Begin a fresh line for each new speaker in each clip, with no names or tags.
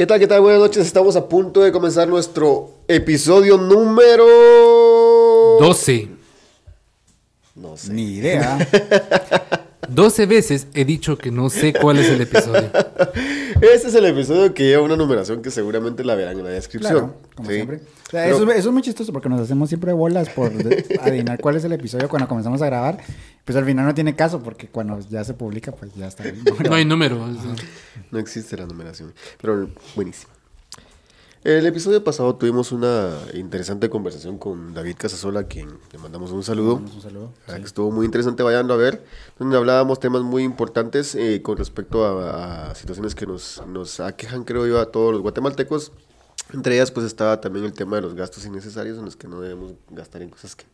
¿Qué tal? ¿Qué tal? Buenas noches. Estamos a punto de comenzar nuestro episodio número
12.
No sé.
Ni idea.
12 veces he dicho que no sé cuál es el episodio.
Este es el episodio que lleva una numeración que seguramente la verán en la descripción.
Claro, como
Sí.
siempre. O sea,
Pero-
eso, eso es muy chistoso porque nos hacemos siempre bolas por adivinar cuál es el episodio cuando comenzamos a grabar. Pues al final no tiene caso porque cuando ya se publica, pues ya está.
No hay número.
No existe la numeración, pero buenísimo. El episodio pasado tuvimos una interesante conversación con David Casasola, a quien le mandamos un saludo.
Un saludo.
Que Estuvo muy interesante, vayan a ver, donde hablábamos temas muy importantes eh, con respecto a, a situaciones que nos, nos aquejan, creo yo, a todos los guatemaltecos. Entre ellas, pues estaba también el tema de los gastos innecesarios, en los que no debemos gastar en cosas que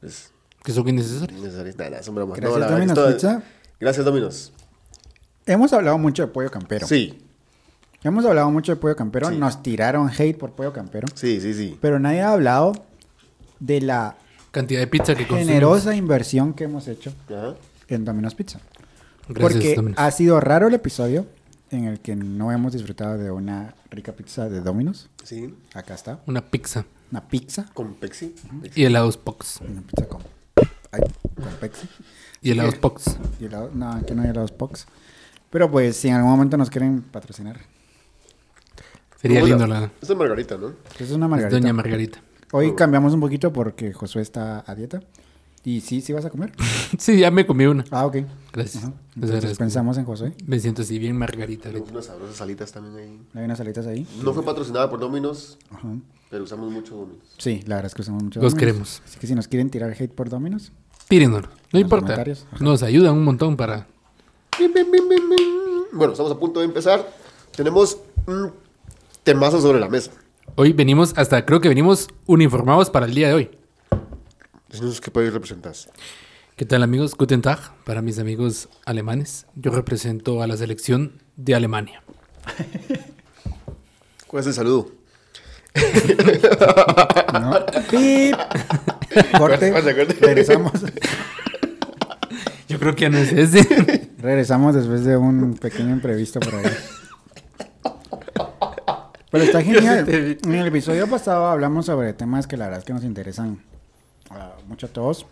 es
que son innecesarios.
innecesarias. Nada, nada, son bromas.
Gracias,
la verdad que
Domino's
esto-
Pizza.
Gracias, Dominos.
Hemos hablado mucho de pollo campero.
Sí,
Hemos hablado mucho de pollo campero.
Sí.
Nos tiraron hate por pollo campero.
sí, sí, sí.
Pero nadie ha hablado de la
Cantidad de pizza que consumimos.
generosa inversión que hemos hecho
Ajá.
en Domino's Pizza.
Gracias,
Porque
Domino's.
ha sido raro el episodio en el que no hemos disfrutado de una rica pizza de Domino's.
Sí,
Acá está.
Una pizza.
Una pizza.
con Pepsi.
Y helados Pox.
Una pizza con, ay, con Pepsi.
Y helados Pox.
Y helado- no, que no hay helados Pox. Pero pues si en algún momento nos quieren patrocinar.
Sería
¿Cómo
lindo
la- es Margarita, ¿no?
Es una
es
margarita.
Doña Margarita.
Hoy cambiamos un poquito porque Josué está a dieta. Y sí, sí vas a comer.
Sí, ya me comí una.
Ah, ok.
Gracias.
Ajá. Entonces pensamos en Josué.
Me siento así bien Margarita
Tenemos unas sabrosas salitas también ahí.
Hay unas alitas ahí.
No fue patrocinada por Dominos,
Ajá.
pero usamos mucho Dominos.
Sí, la verdad es que usamos mucho.
Los
Domino's.
queremos.
Así que si nos quieren tirar hate por Dominos,
Tírenos. No importa. Nos ayudan un montón para...
Bueno, estamos a punto de empezar. Tenemos un temazo sobre la mesa.
Hoy venimos, hasta creo que venimos uniformados para el día de hoy.
Qué país representas.
¿Qué tal amigos? Guten Tag para mis amigos alemanes. Yo represento a la selección de Alemania.
¿Cuál es el saludo?
¿no? Corte. Regresamos.
Yo creo que no es ese.
Regresamos después de un pequeño imprevisto por ahí. Pero está genial. En el episodio pasado hablamos sobre temas que la verdad es que nos interesan ah, mucho a todos.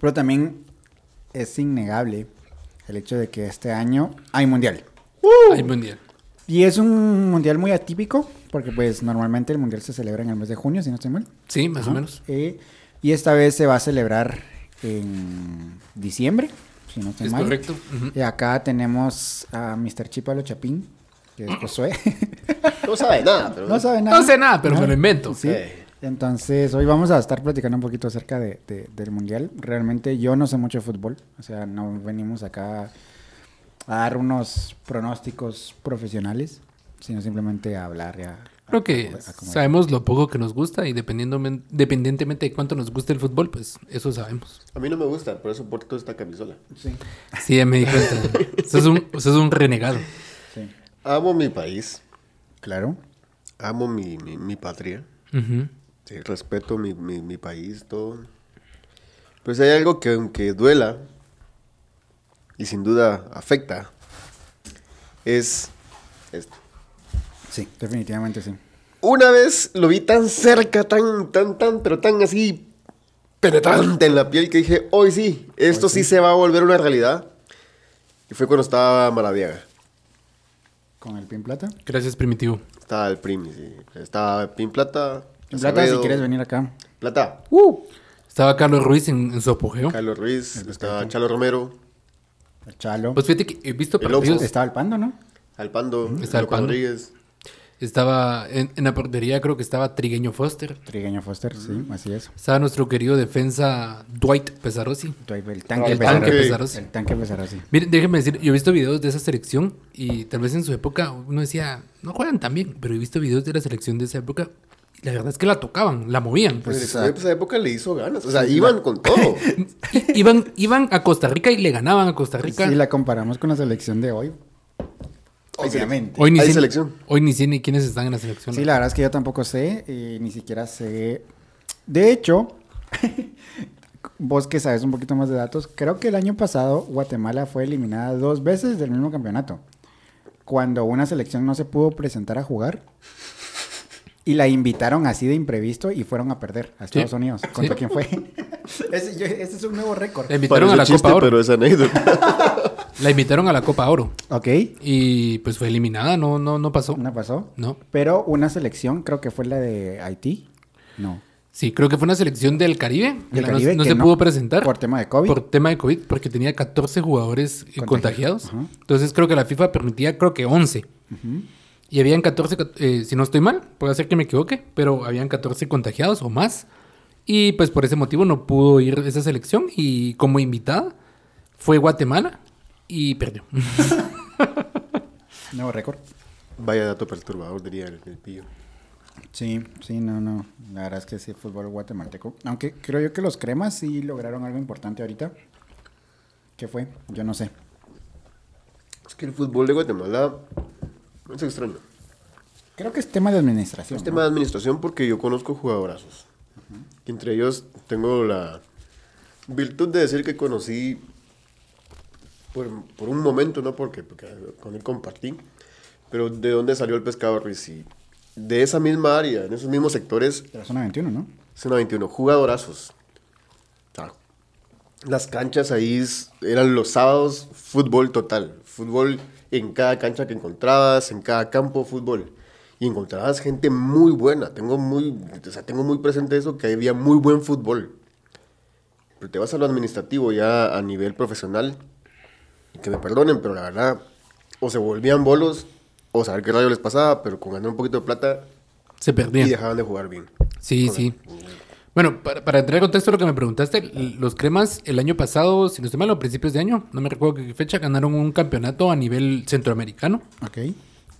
Pero también es innegable el hecho de que este año hay mundial.
Hay mundial.
Y es un mundial muy atípico, porque pues normalmente el mundial se celebra en el mes de junio, si no estoy mal.
Sí, más
Ajá.
o menos.
Eh, y esta vez se va a celebrar en diciembre, si no estoy
Es
mal.
correcto.
Y acá tenemos a Mr. Chipalo Chapín, que es Josué.
No sabe nada, pero...
no sabe nada.
No sé nada, pero
¿No?
me lo invento.
Sí.
Eh.
Entonces, hoy vamos a estar platicando un poquito acerca de, de- del mundial. Realmente yo no sé mucho de fútbol. O sea, no venimos acá a dar unos pronósticos profesionales, sino simplemente a hablar y a...
Creo que
a- a comer.
sabemos lo poco que nos gusta y dependiendo, dependientemente de cuánto nos guste el fútbol, pues eso sabemos.
A mí no me gusta, por eso porto esta camisola.
Sí,
Sí, ya me di cuenta. Sos un, sos un renegado.
sí.
Amo mi país,
Claro.
amo mi, mi, mi patria,
Ujú.
sí, respeto mi, mi, mi país, todo. Pues hay algo que aunque duela, y sin duda afecta, es esto.
Sí, definitivamente sí.
Una vez lo vi tan cerca, tan, tan, tan, pero tan así penetrante en la piel que dije, hoy sí, esto
Hoy
sí.
sí.
se va a volver una realidad. Y fue cuando estaba Maradiaga.
Con el Pin Plata.
Gracias, Primitivo.
Estaba el Prim, sí. Estaba Pin Plata.
Pin Plata, si quieres venir acá.
Plata.
Estaba Carlos Ruiz en, en su apogeo.
Carlos Ruiz, estaba Chalo Romero,
El Chalo.
Pues fíjate que he visto
El
partidos.
Ojo.
Estaba el Pando, ¿no?
Alpando,
Está
Loco
Alpando.
Rodríguez.
Estaba en, en la portería, creo que estaba Trigueño Foster.
Trigueño Foster, sí, así es.
Estaba nuestro querido defensa Dwight Pesarossi.
El tanque
El tanque Pesarossi.
El tanque Pesarossi.
Miren, déjenme decir, yo he visto videos de esa selección y tal vez en su época uno decía, no juegan tan bien, pero he visto videos de la selección de esa época y la verdad es que la tocaban, la movían.
Pues
Pues,
en esa época le hizo ganas. O sea, iban con todo.
I- iban, iban a Costa Rica y le ganaban a Costa Rica.
Si la comparamos con la selección de hoy. Obviamente.
Hoy ni
Hay selección.
Hoy ni sé ni quiénes están en la selección.
Sí, la verdad es que yo tampoco sé, y ni siquiera sé. De hecho, vos que sabes un poquito más de datos, creo que el año pasado Guatemala fue eliminada dos veces del mismo campeonato. cuando una selección no se pudo presentar a jugar y la invitaron así de imprevisto y fueron a perder a Estados
Sí.
Unidos. ¿Contra
Sí.
quién fue? ese, yo- ese es un nuevo récord.
La invitaron a
Parece
la
chiste,
Copa Oro.
pero es anécdota.
La invitaron a la Copa Oro.
Ok,
Y pues fue eliminada, no, no, no pasó.
no pasó.
No.
Pero una selección, creo que fue la de Haití. No.
Sí, creo que fue una selección del Caribe.
Del Caribe
no,
que
se
no-
pudo presentar.
por tema de COVID.
Por tema de COVID, porque tenía 14 jugadores eh,
Contagiados.
contagiados.
Ajá.
Entonces creo que la FIFA permitía, creo que 11. Y habían 14, ca- eh, si no estoy mal, puede ser que me equivoque, pero habían 14 contagiados o más. Y pues por ese motivo no pudo ir esa selección. Y como invitada fue Guatemala y perdió.
Nuevo récord.
Vaya dato perturbador, diría el, el pillo.
Sí, sí, no, no. La verdad es que sí, fútbol guatemalteco. Aunque creo yo que los cremas sí lograron algo importante ahorita. ¿Qué fue? Yo no sé.
Es que el fútbol de Guatemala es extraño.
Creo que es tema de administración.
Es
¿no?
tema de administración porque yo conozco jugadorazos. Entre ellos tengo la virtud de decir que conocí por, por un momento, no porque, porque con él compartí, pero de dónde salió el pescado Ruiz. Y de esa misma área, en esos mismos sectores,
De la zona 21, ¿no?
Zona 21, jugadorazos. Las canchas ahí eran los sábados fútbol total. Fútbol en cada cancha que encontrabas, en cada campo, fútbol. Y encontrabas gente muy buena. Tengo muy, o sea, tengo muy presente eso, que había muy buen fútbol. Pero te vas a lo administrativo ya a nivel profesional. y Que me perdonen, pero la verdad, o se volvían bolos, o saber qué rayo les pasaba, pero con ganar un poquito de plata
Se
y
perdía.
dejaban de jugar bien.
Sí, sí. Bueno, para, para entrar en contexto lo que me preguntaste, los cremas el año pasado, si no estoy mal, a principios de año, no me recuerdo qué fecha, ganaron un campeonato a nivel centroamericano,
Ok.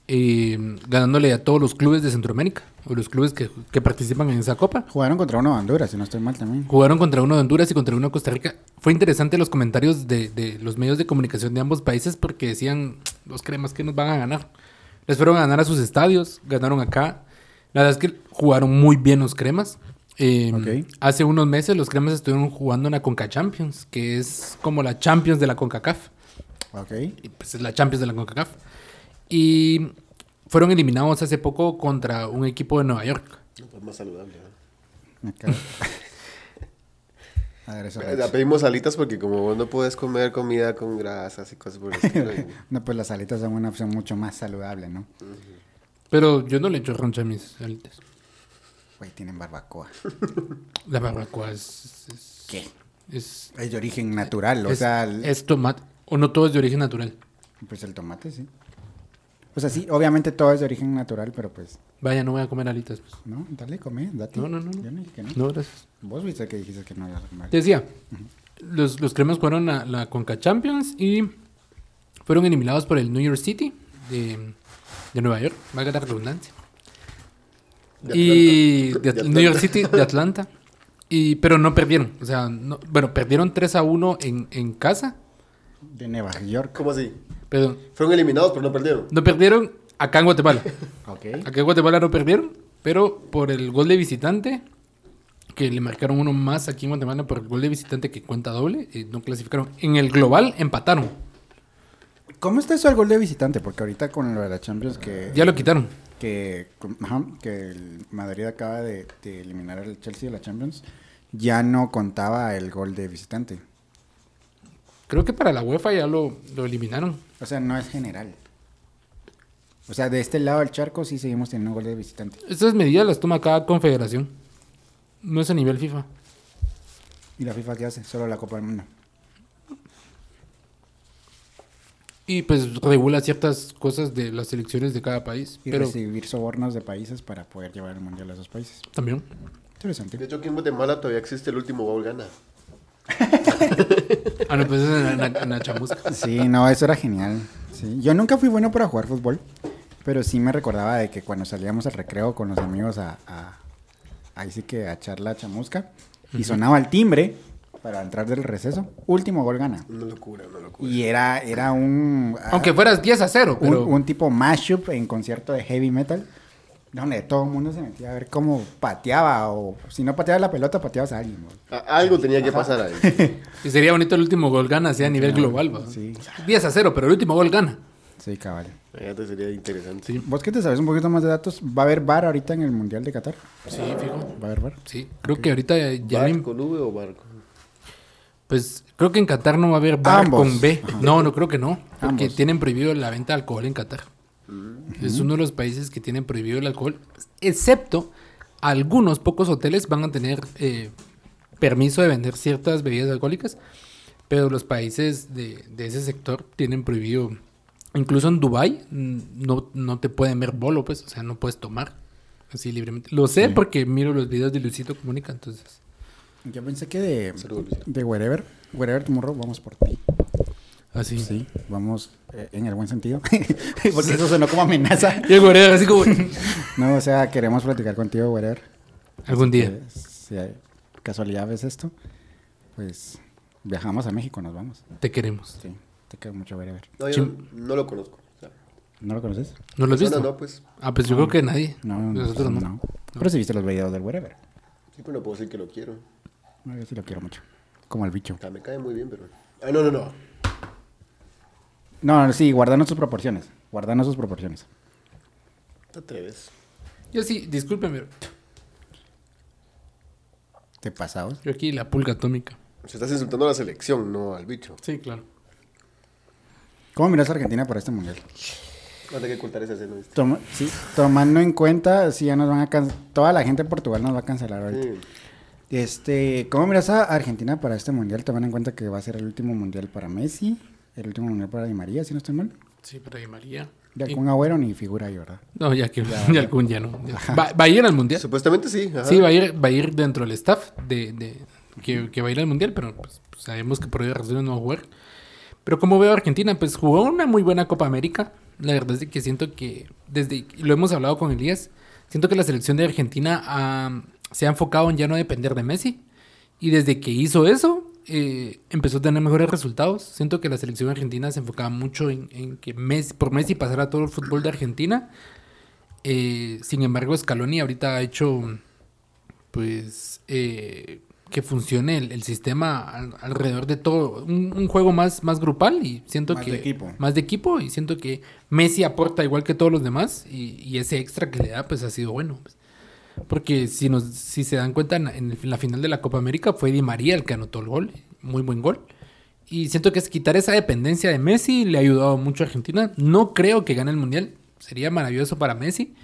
eh, ganándole a todos los clubes de Centroamérica, o los clubes que, que participan en esa copa.
Jugaron contra uno de Honduras, si no estoy mal también.
Jugaron contra uno de Honduras y contra uno de Costa Rica. Fue interesante los comentarios de, de los medios de comunicación de ambos países porque decían, los cremas que nos van a ganar. Les fueron a ganar a sus estadios, ganaron acá. La verdad es que jugaron muy bien los cremas. Eh,
Ok.
Hace unos meses los cremas estuvieron jugando en la Conca Champions, que es como la Champions de la CONCACAF.
Ok.
Y, Pues es la Champions de la CONCACAF. Y fueron eliminados hace poco contra un equipo de Nueva York.
Es más saludable. ¿no?
Acá. A ver, eso.
Ya pedimos alitas porque como vos no puedes comer comida con grasas y cosas por el estilo. y-
No, pues las alitas son una opción mucho más saludable, ¿no?
Pero yo no le echo rancho a mis alitas.
Güey, tienen barbacoa.
La barbacoa es. es
¿Qué?
Es,
Es de origen natural, o
es-
sea, el-
es tomate. O no todo es de origen natural.
pues el tomate, sí. O sea, sí, obviamente todo es de origen natural, pero pues,
Vaya, no voy a comer alitas. Pues.
no, dale, come, date.
No, no, no, no.
Yo no dije que no.
No, gracias.
Vos viste que dijiste que no ibas a comer.
Te decía, los, los cremas jugaron a la Conca Champions y fueron eliminados por el New York City de, de Nueva York, valga la redundancia.
De
y de
De
New York. City de Atlanta. Y, pero no perdieron. O sea, no- bueno, perdieron 3 a 1 en, en casa.
De Nueva York.
¿Cómo así? Fueron eliminados, pero no perdieron.
no perdieron acá en Guatemala.
Ok.
Acá en Guatemala no perdieron, pero por el gol de visitante, que le marcaron uno más aquí en Guatemala por el gol de visitante que cuenta doble, eh, no clasificaron. En el global empataron.
¿Cómo está eso al gol de visitante? Porque ahorita con lo de la Champions que...
Ya lo quitaron.
Que, que el Madrid acaba de, de eliminar al Chelsea de la Champions, ya no contaba el gol de visitante.
Creo que para la UEFA ya lo, lo eliminaron.
O sea, no es general. O sea, de este lado del charco sí seguimos teniendo gol de visitante.
Estas medidas las toma cada confederación. No es a nivel FIFA.
¿Y la FIFA qué hace? Solo la Copa del Mundo.
Y pues regula ciertas cosas de las selecciones de cada país.
Y
pero
recibir sobornos de países para poder llevar el mundial a esos países.
también.
Interesante.
De hecho, aquí en Guatemala todavía existe el último gol gana.
Ah, no, pues es en la, en la chamusca.
Sí, no, eso era genial. Sí. Yo nunca fui bueno para jugar fútbol, pero sí me recordaba de que cuando salíamos al recreo con los amigos a, a- ahí sí que a echar la chamusca y sonaba el timbre para entrar del receso, último gol gana.
Una locura, una locura.
Y era, era un,
Aunque fueras 10 a 0,
un,
pero...
un tipo mashup en concierto de heavy metal, donde todo el mundo se metía a ver cómo pateaba o si no pateaba la pelota, pateabas a alguien.
A- Algo tenía que pasar ahí.
Y sería bonito el último gol gana, sea a nivel global. ¿va?
Sí.
10 a 0, pero el último gol gana.
Sí, cabal.
Fíjate, sería interesante.
Sí,
¿Vos que te sabes un poquito más de datos? ¿Va a haber bar ahorita en el Mundial de Qatar?
sí, fijo.
¿Va a haber bar?
Sí, creo que ahorita ya
¿Bar
le-
con V o barco?
Pues creo que en Qatar no va a haber bar
Ambos.
con B. No, no creo que no. Porque
Ambos.
tienen prohibido la venta de alcohol en Qatar. Es uno de los países que tienen prohibido el alcohol. Excepto algunos pocos hoteles van a tener eh, permiso de vender ciertas bebidas alcohólicas. Pero los países de, de ese sector tienen prohibido. Incluso en Dubai no, no te pueden ver bolo, pues. O sea, no puedes tomar así libremente. Lo sé
Sí.
porque miro los videos de Luisito Comunica, entonces.
Yo pensé que de, de Wherever, Wherever Tomorrow, vamos por ti.
Así.
Sí, vamos eh, en el buen sentido. Porque eso sonó como amenaza.
Y el gorero así como...
No, o sea, queremos platicar contigo, Wherever.
Algún día.
Eh, si hay casualidad ves esto, pues viajamos a México, nos vamos.
Te queremos.
Sí, te quiero mucho, Wherever.
No, yo no, no lo conozco.
¿No lo conoces?
¿No lo has visto?
No, no, pues.
Ah, pues yo creo que nadie.
No,
Nosotros no.
no. Pero si viste los videos del Wherever.
Sí, pero no puedo decir que lo quiero.
No, yo sí lo quiero mucho. Como el bicho.
O sea, me cae muy bien, pero. Ah, no, no, no.
No, sí, guardando sus proporciones. Guardando sus proporciones.
Te atreves.
Yo sí, discúlpeme.
¿Te pasabas?
Yo aquí la pulga atómica.
Se estás insultando a la selección, no al bicho.
Sí, claro.
¿Cómo miras a Argentina para este mundial?
No hay que ocultar esa escena, ¿viste?
Toma- sí, tomando en cuenta, si ya nos van a can- toda la gente de Portugal nos va a cancelar ahorita.
Sí.
Este, ¿cómo miras a Argentina para este mundial? Tomando en cuenta que va a ser el último mundial para Messi, el último mundial para Di María, si no estoy mal.
Sí, pero ahí María.
Ya
Y-
con Agüero ni figura ahí, ¿verdad?
No, ya que ya, algún ya no. Ya. Va, va a ir al mundial.
Supuestamente sí. ajá.
Sí, va a ir, va a ir dentro del staff de, de- que, que va a ir al mundial, pero pues, sabemos que por obvias razones no va a jugar. Pero como veo a Argentina, pues jugó una muy buena Copa América. La verdad es que siento que, desde lo hemos hablado con Elías, siento que la selección de Argentina ah, se ha enfocado en ya no depender de Messi. Y desde que hizo eso, eh, empezó a tener mejores resultados. Siento que la selección argentina se enfocaba mucho en, en que Messi, por Messi pasara todo el fútbol de Argentina. Eh, sin embargo, Scaloni ahorita ha hecho, pues, eh, que funcione el, el sistema al- alrededor de todo. Un, un juego más, más grupal y siento
Más
que...
de equipo.
Más de equipo y siento que Messi aporta igual que todos los demás y, y ese extra que le da, pues, ha sido bueno. pues. Porque si, nos, si se dan cuenta, en, en el- en la final de la Copa América fue Di María el que anotó el gol. Muy buen gol. Y siento que es quitar esa dependencia de Messi le ha ayudado mucho a Argentina. No creo que gane el Mundial. Sería maravilloso para Messi.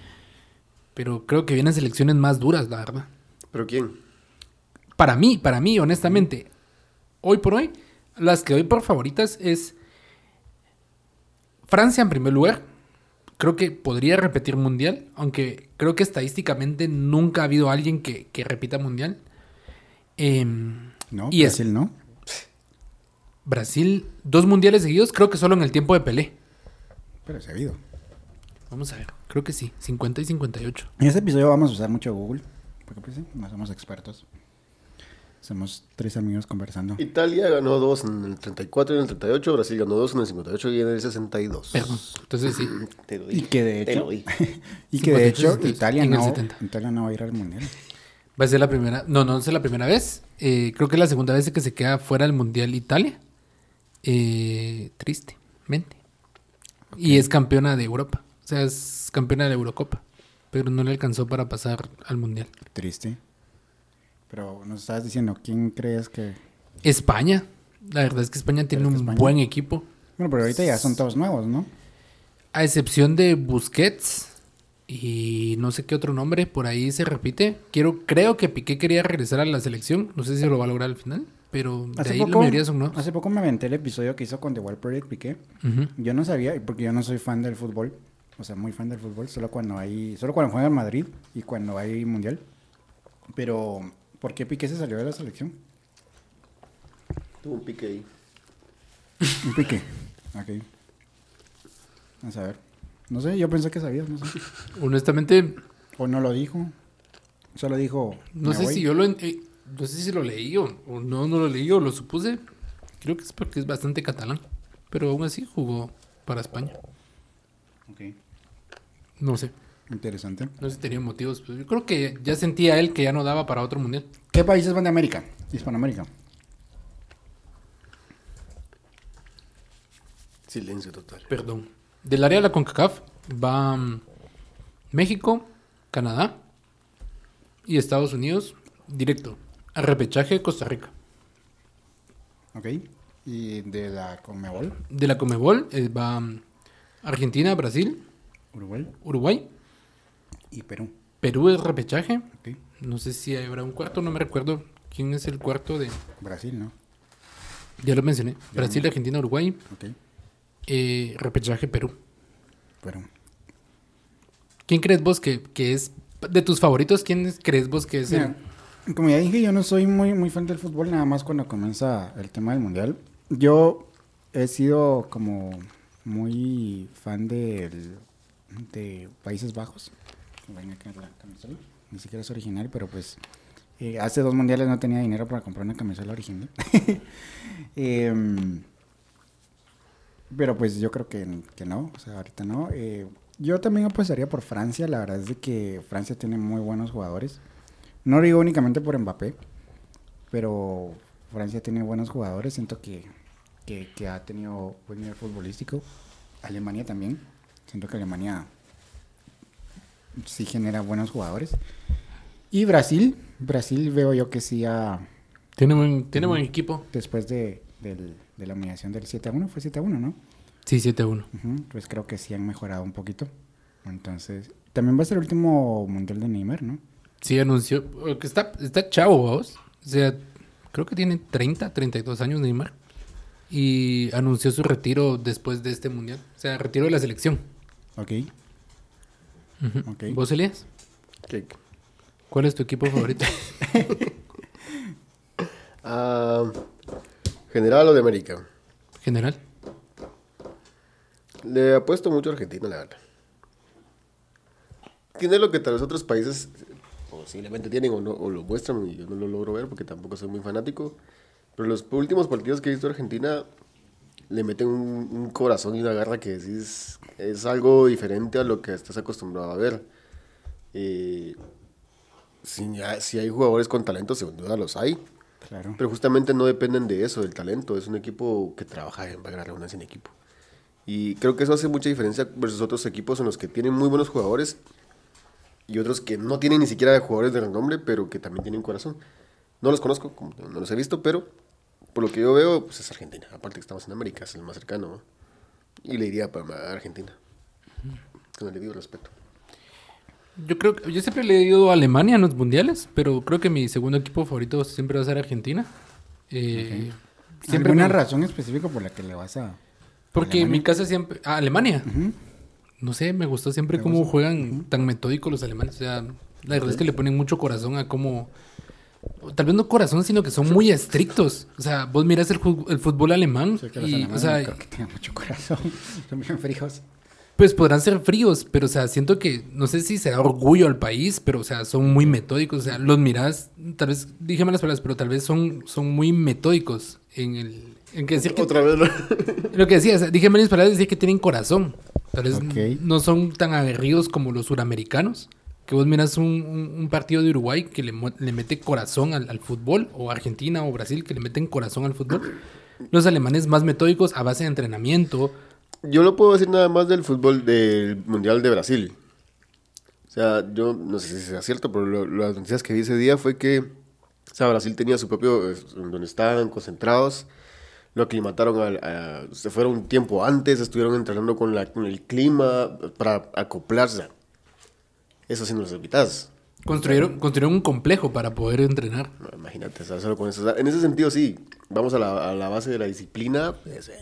Pero creo que vienen selecciones más duras, la verdad.
¿Pero quién?
Para mí, para mí, honestamente, hoy por hoy, las que doy por favoritas es Francia en primer lugar. Creo que podría repetir mundial, aunque creo que estadísticamente nunca ha habido alguien que, que repita mundial. Em,
No,
y es
Brasil no.
Brasil, dos mundiales seguidos, creo que solo en el tiempo de Pelé.
Pero se ha habido.
Vamos a ver, creo que sí, 50 y 58.
En este episodio vamos a usar mucho Google, porque pues sí, no somos expertos. Somos tres amigos conversando.
Italia ganó dos en el 34 y en el 38. Brasil ganó dos en el 58 y en el 62.
Perdón. Entonces sí.
Te lo
Y que de hecho, y que de
58
hecho Italia no,
70.
Italia no va a ir al mundial.
Va a ser la primera, no, no es la primera vez. Eh, creo que es la segunda vez que se queda fuera del Mundial Italia. Eh, tristemente. Y es campeona de Europa. O sea, es campeona de la Eurocopa. Pero no le alcanzó para pasar al Mundial.
Triste. Pero nos estabas diciendo, ¿quién crees que...?
España. La verdad es que España tiene un
España-
buen equipo.
Bueno, pero ahorita ya son todos nuevos, ¿no?
A excepción de Busquets y no sé qué otro nombre, por ahí se repite. Quiero, creo que Piqué quería regresar a la selección. No sé si lo va a lograr al final. Pero de
Hace
ahí la
poco,
mayoría son nuevos.
hace poco me aventé el episodio que hizo con The Wild Project Piqué. Yo no sabía, porque yo no soy fan del fútbol. O sea, muy fan del fútbol. Solo cuando hay... Solo cuando juega en Madrid y cuando hay mundial. Pero, ¿por qué Piqué se salió de la selección?
Tuvo un pique ahí.
Un Piqué. Ok. A ver. No sé, yo pensé que sabías, no sé.
Honestamente,
O no lo dijo. Solo dijo.
no
"Me
sé
voy".
si yo lo en- eh, no sé si lo leí o, o no, no lo leí o lo supuse. Creo que es porque es bastante catalán. Pero aún así jugó para España.
Ok.
No sé.
Interesante.
No sé si tenía motivos. Pues yo creo que ya sentía él que ya no daba para otro mundial.
¿Qué países van de América? Hispanoamérica.
Silencio total.
Perdón. Del área de la CONCACAF va mm, México, Canadá y Estados Unidos directo. A repechaje Costa Rica.
Ok. ¿Y de la Conmebol?
De la Comebol eh, va mm, Argentina, Brasil,
Uruguay
Uruguay.
Y Perú.
Perú es repechaje. No sé si habrá un cuarto, no me recuerdo quién es el cuarto de...
Brasil, ¿no?
Ya lo mencioné. Brasil, Argentina, Uruguay.
Ok.
eh, repechaje Perú.
Perú.
¿Quién crees vos que, que es... De tus favoritos, ¿quién es- crees vos que es el...
Como ya dije, yo no soy muy, muy fan del fútbol, nada más cuando comienza el tema del mundial. Yo he sido como muy fan del, de Países Bajos. Ven acá la camisola. Ni siquiera es original, pero pues eh, hace dos mundiales no tenía dinero para comprar una camisola original. Em, pero pues yo creo que, que no, o sea, ahorita no. Eh, yo también apostaría por Francia, la verdad es de que Francia tiene muy buenos jugadores. No lo digo únicamente por Mbappé, pero Francia tiene buenos jugadores, siento que, que, que ha tenido buen nivel futbolístico. Alemania también, siento que Alemania sí genera buenos jugadores. Y Brasil, Brasil veo yo que sí ha,
Tiene buen, tiene buen equipo.
después de, del- de la humillación del 7 a 1, fue 7 a 1, ¿no?
Sí, 7-1.
Ujú, Pues creo que sí han mejorado un poquito. Entonces, también va a ser el último mundial de Neymar, ¿no?
Sí, anunció... Que está, está chavo, vos. O sea, creo que tiene 30, 32 años Neymar. Y anunció su retiro después de este mundial. O sea, retiro de la selección.
Ok.
Ujú.
Ok.
¿Vos, Elías?
¿Qué?
¿Cuál es tu equipo favorito?
Ah, general o de América.
General.
Le apuesto mucho a Argentina, la verdad. Tiene lo que tal vez otros países posiblemente tienen o, no, o lo muestran y yo no lo logro ver porque tampoco soy muy fanático. Pero los últimos partidos que he visto de Argentina le meten un, un corazón y una garra que decís es algo diferente a lo que estás acostumbrado a ver. Eh, si, si hay jugadores con talento, sin duda los hay.
Claro.
Pero justamente no dependen de eso, del talento. Es un equipo que trabaja en la redundancia, en equipo. Y creo que eso hace mucha diferencia versus otros equipos en los que tienen muy buenos jugadores y otros que no tienen ni siquiera jugadores de renombre, pero que también tienen corazón. No los conozco, no los he visto, pero por lo que yo veo, pues es Argentina. Aparte que estamos en América, es el más cercano. ¿no? Y le iría para Argentina. Con el debido respeto.
Yo creo que yo siempre le he ido a Alemania en los mundiales, pero creo que mi segundo equipo favorito siempre va a ser Argentina. Eh, Siempre
¿Alguna
me-
razón específica por la que le vas a...?
Porque en
Alemania?
mi casa siempre... Ah, Alemania. No sé, me gustó siempre
¿Te
cómo
gusta?
juegan tan metódicos los alemanes. O sea, la verdad es que le ponen mucho corazón a cómo... Tal vez no corazón, sino que son muy estrictos. O sea, vos miras el, fútbol alemán
Sé que los
y,
alemanes
o sea,
no creo que tengan mucho corazón. Son bien fríos.
pues podrán ser fríos, pero o sea, siento que, no sé si será orgullo al país, pero o sea, son muy metódicos. O sea, los miras, tal vez, dije malas palabras, pero tal vez son, son muy metódicos en el... En que decir que
Otra vez.
Lo que decía, o sea, dije malas palabras, decir que tienen corazón. Tal vez no son tan aguerridos como los suramericanos. Que vos miras un, partido de Uruguay que le, mete corazón al, fútbol, o Argentina o Brasil que le meten corazón al fútbol. Los alemanes más metódicos a base de entrenamiento.
Yo no puedo decir nada más del fútbol del Mundial de Brasil. O sea, yo no sé si sea cierto, pero las noticias que vi ese día fue que o Brasil tenía su propio, donde estaban concentrados, lo aclimataron, al- a- se fueron un tiempo antes, estuvieron entrenando con el clima para acoplarse. Eso sí no los evitas.
Construyeron, construyeron un complejo para poder entrenar.
No, imagínate, solo con eso. O sea, en ese sentido, sí, vamos a la, a la base de la disciplina. Pues, eh,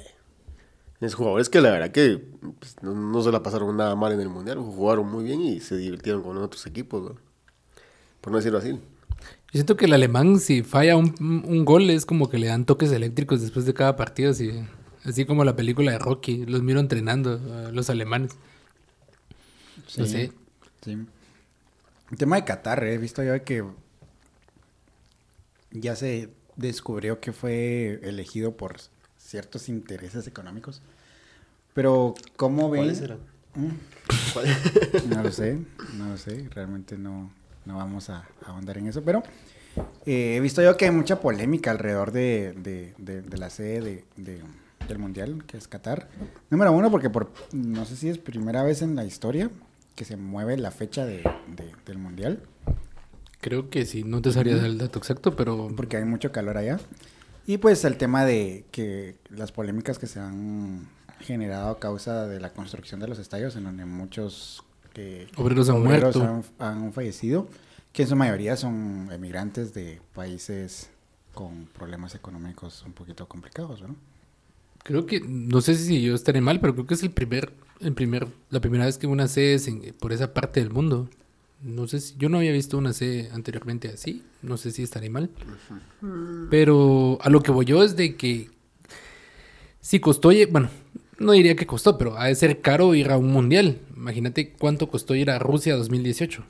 es jugadores que la verdad que pues, no, no se la pasaron nada mal en el mundial, jugaron muy bien y se divirtieron con otros equipos, ¿no? por no decirlo así.
Yo siento que el alemán, si falla un, un gol, es como que le dan toques eléctricos después de cada partido. Así, así como la película de Rocky. Los miro entrenando, a los alemanes. No
Sí.
sé.
Sí. El tema de Qatar, eh, he visto yo que ya se descubrió que fue elegido por ciertos intereses económicos. Pero, ¿cómo ven?
¿Cuáles eran?
Mm, No lo sé, no lo sé. Realmente no, no vamos a ahondar en eso. Pero eh, he visto yo que hay mucha polémica alrededor de, de- de- de la sede de, de- del mundial, que es Qatar. Número uno, porque por no sé si es primera vez en la historia que se mueve la fecha de, de- del mundial,
Creo que sí, no te sabría dar el dato exacto, pero
porque hay mucho calor allá. Y pues el tema de que las polémicas que se han generado a causa de la construcción de los estadios, en donde muchos eh,
Obreros han muerto.
han, han fallecido, que en su mayoría son emigrantes de países con problemas económicos un poquito complicados, ¿no?
creo que, no sé si yo estaré mal, pero creo que es el primer, el primer, la primera vez que una C es en- por esa parte del mundo. No sé si, yo no había visto una C anteriormente así, no sé si estaré mal. Pero a lo que voy yo es de que si costó, bueno, no diría que costó, pero ha de ser caro ir a un mundial. Imagínate cuánto costó ir a Rusia 2018.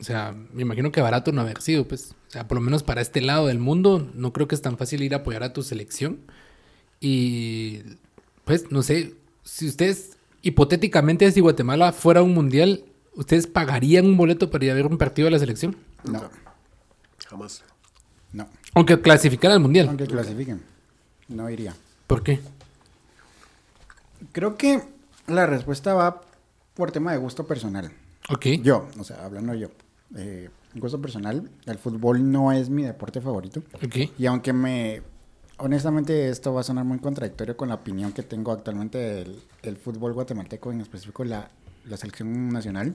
O sea, me imagino que barato no haber sido, pues. O sea, por lo menos para este lado del mundo, no creo que es tan fácil ir a apoyar a tu selección. Y, pues, no sé, si ustedes, hipotéticamente, si Guatemala fuera un mundial, ¿ustedes pagarían un boleto para ir a ver un partido de la selección?
No,
Jamás.
no.
Aunque clasificara al mundial.
Aunque clasifiquen, no iría.
¿Por qué?
Creo que la respuesta va por tema de gusto personal.
Ok.
Yo, o sea, hablando yo, eh, gusto personal, el fútbol no es mi deporte favorito.
Ok.
Y aunque me, honestamente, esto va a sonar muy contradictorio con la opinión que tengo actualmente del, fútbol guatemalteco, en específico la, la selección nacional,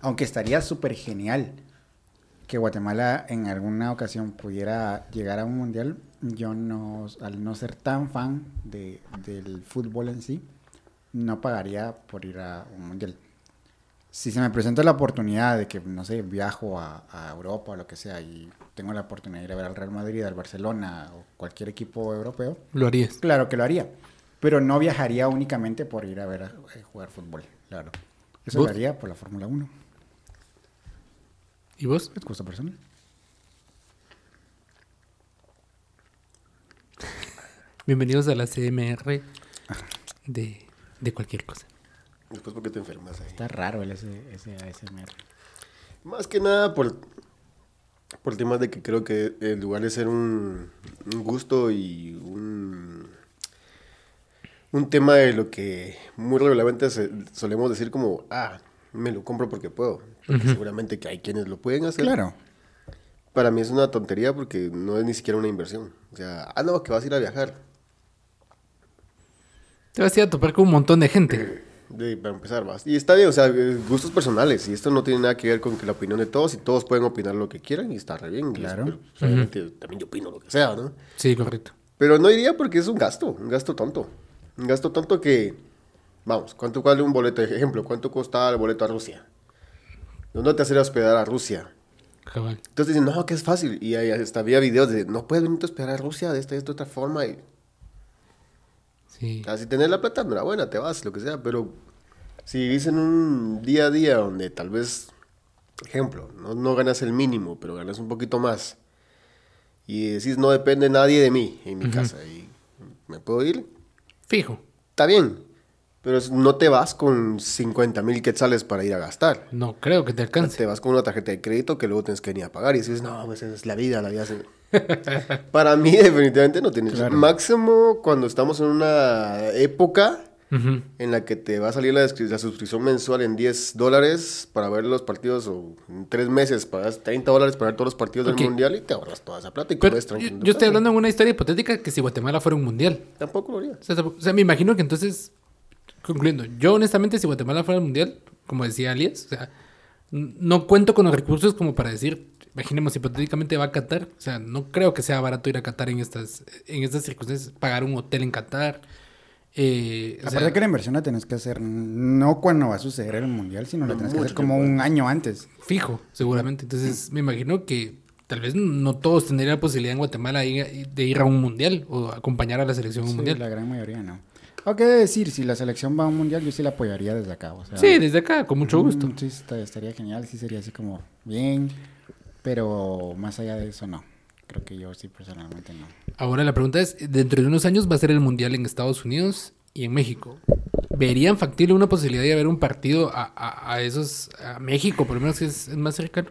aunque estaría súper genial que Guatemala en alguna ocasión pudiera llegar a un mundial, yo no, al no ser tan fan de, del fútbol en sí, no pagaría por ir a un mundial. Si se me presenta la oportunidad de que, no sé, viajo a, a Europa o lo que sea y tengo la oportunidad de ir a ver al Real Madrid, al Barcelona o cualquier equipo europeo,
Lo harías.
claro que lo haría. Pero no viajaría únicamente por ir a ver a, eh, jugar fútbol, claro. Eso
¿Vos?
lo haría por la Fórmula 1.
¿Y vos?
Es gusto personal.
Bienvenidos a la CMR de, de cualquier cosa.
Después porque te enfermas ahí.
Está raro el ese, ese ASMR.
Más que nada por, por el tema de que creo que en lugar de ser un, un gusto y un, un tema de lo que muy regularmente solemos decir como, ah, me lo compro porque puedo. Porque seguramente que hay quienes lo pueden hacer.
Claro.
Para mí es una tontería porque no es ni siquiera una inversión. O sea, ah, no, que vas a ir a viajar.
Te vas a ir a topar con un montón de gente.
De, para empezar, vas. Y está bien, o sea, gustos personales. Y esto no tiene nada que ver con que la opinión de todos. Y todos pueden opinar lo que quieran y está re bien.
Claro.
es- pero, obviamente, también yo opino lo que sea, ¿no?
Sí, correcto.
Pero no iría porque es un gasto, un gasto tonto. Un gasto tonto que, vamos, ¿cuánto vale un boleto? Ejemplo, ¿cuánto costaba el boleto a Rusia? ¿Dónde te hacer hospedar a Rusia?
Cabal.
Entonces dicen, no, que es fácil. Y ahí hasta había videos de, no puedes venir a hospedar a Rusia de esta y esta otra forma. Y
Sí.
así tener la plata, enhorabuena, te vas, lo que sea. Pero si vivís en un día a día donde tal vez, ejemplo, no, no ganas el mínimo, pero ganas un poquito más. Y decís, no depende nadie de mí en mi casa. Y me puedo ir,
Fijo.
está bien. Pero no te vas con 50 mil quetzales para ir a gastar.
No creo que te alcance.
Te vas con una tarjeta de crédito que luego tienes que venir a pagar y dices, no, pues es la vida, la vida. se-". Para mí definitivamente no tiene
Claro.
Máximo cuando estamos en una época
Ujú.
en la que te va a salir la, suscripción mensual en 10 dólares para ver los partidos o en 3 meses pagas 30 dólares para ver todos los partidos del mundial y te ahorras toda esa plata y
Pero
comes tranquilo.
yo estoy hablando en una historia hipotética que si Guatemala fuera un mundial.
Tampoco lo haría.
O sea, o sea, me imagino que entonces, concluyendo, yo honestamente si Guatemala fuera al mundial, como decía Alias, o sea, no cuento con los recursos como para decir, imaginemos hipotéticamente va a Qatar, o sea, no creo que sea barato ir a Qatar en estas, en estas circunstancias, pagar un hotel en Qatar. eh,
Aparte
sea,
que la inversión la tenés que hacer no cuando va a suceder el mundial, sino la tenés que hacer como
tiempo
un año antes.
fijo, seguramente. Entonces, me imagino que tal vez no todos tendrían la posibilidad en Guatemala de de ir a un mundial o acompañar a la selección a un
Sí,
mundial.
la gran mayoría no. Aunque decir, si la selección va a un mundial, yo sí la apoyaría desde acá. O sea,
Sí, desde acá, con mucho gusto.
mm, Sí, está- estaría genial, sí sería así como bien, pero más allá de eso no. Creo que yo sí personalmente no.
Ahora la pregunta es, dentro de unos años va a ser el Mundial en Estados Unidos y en México. ¿Verían factible una posibilidad de haber un partido a, a- a esos, a México, por lo menos que es, es más cercano?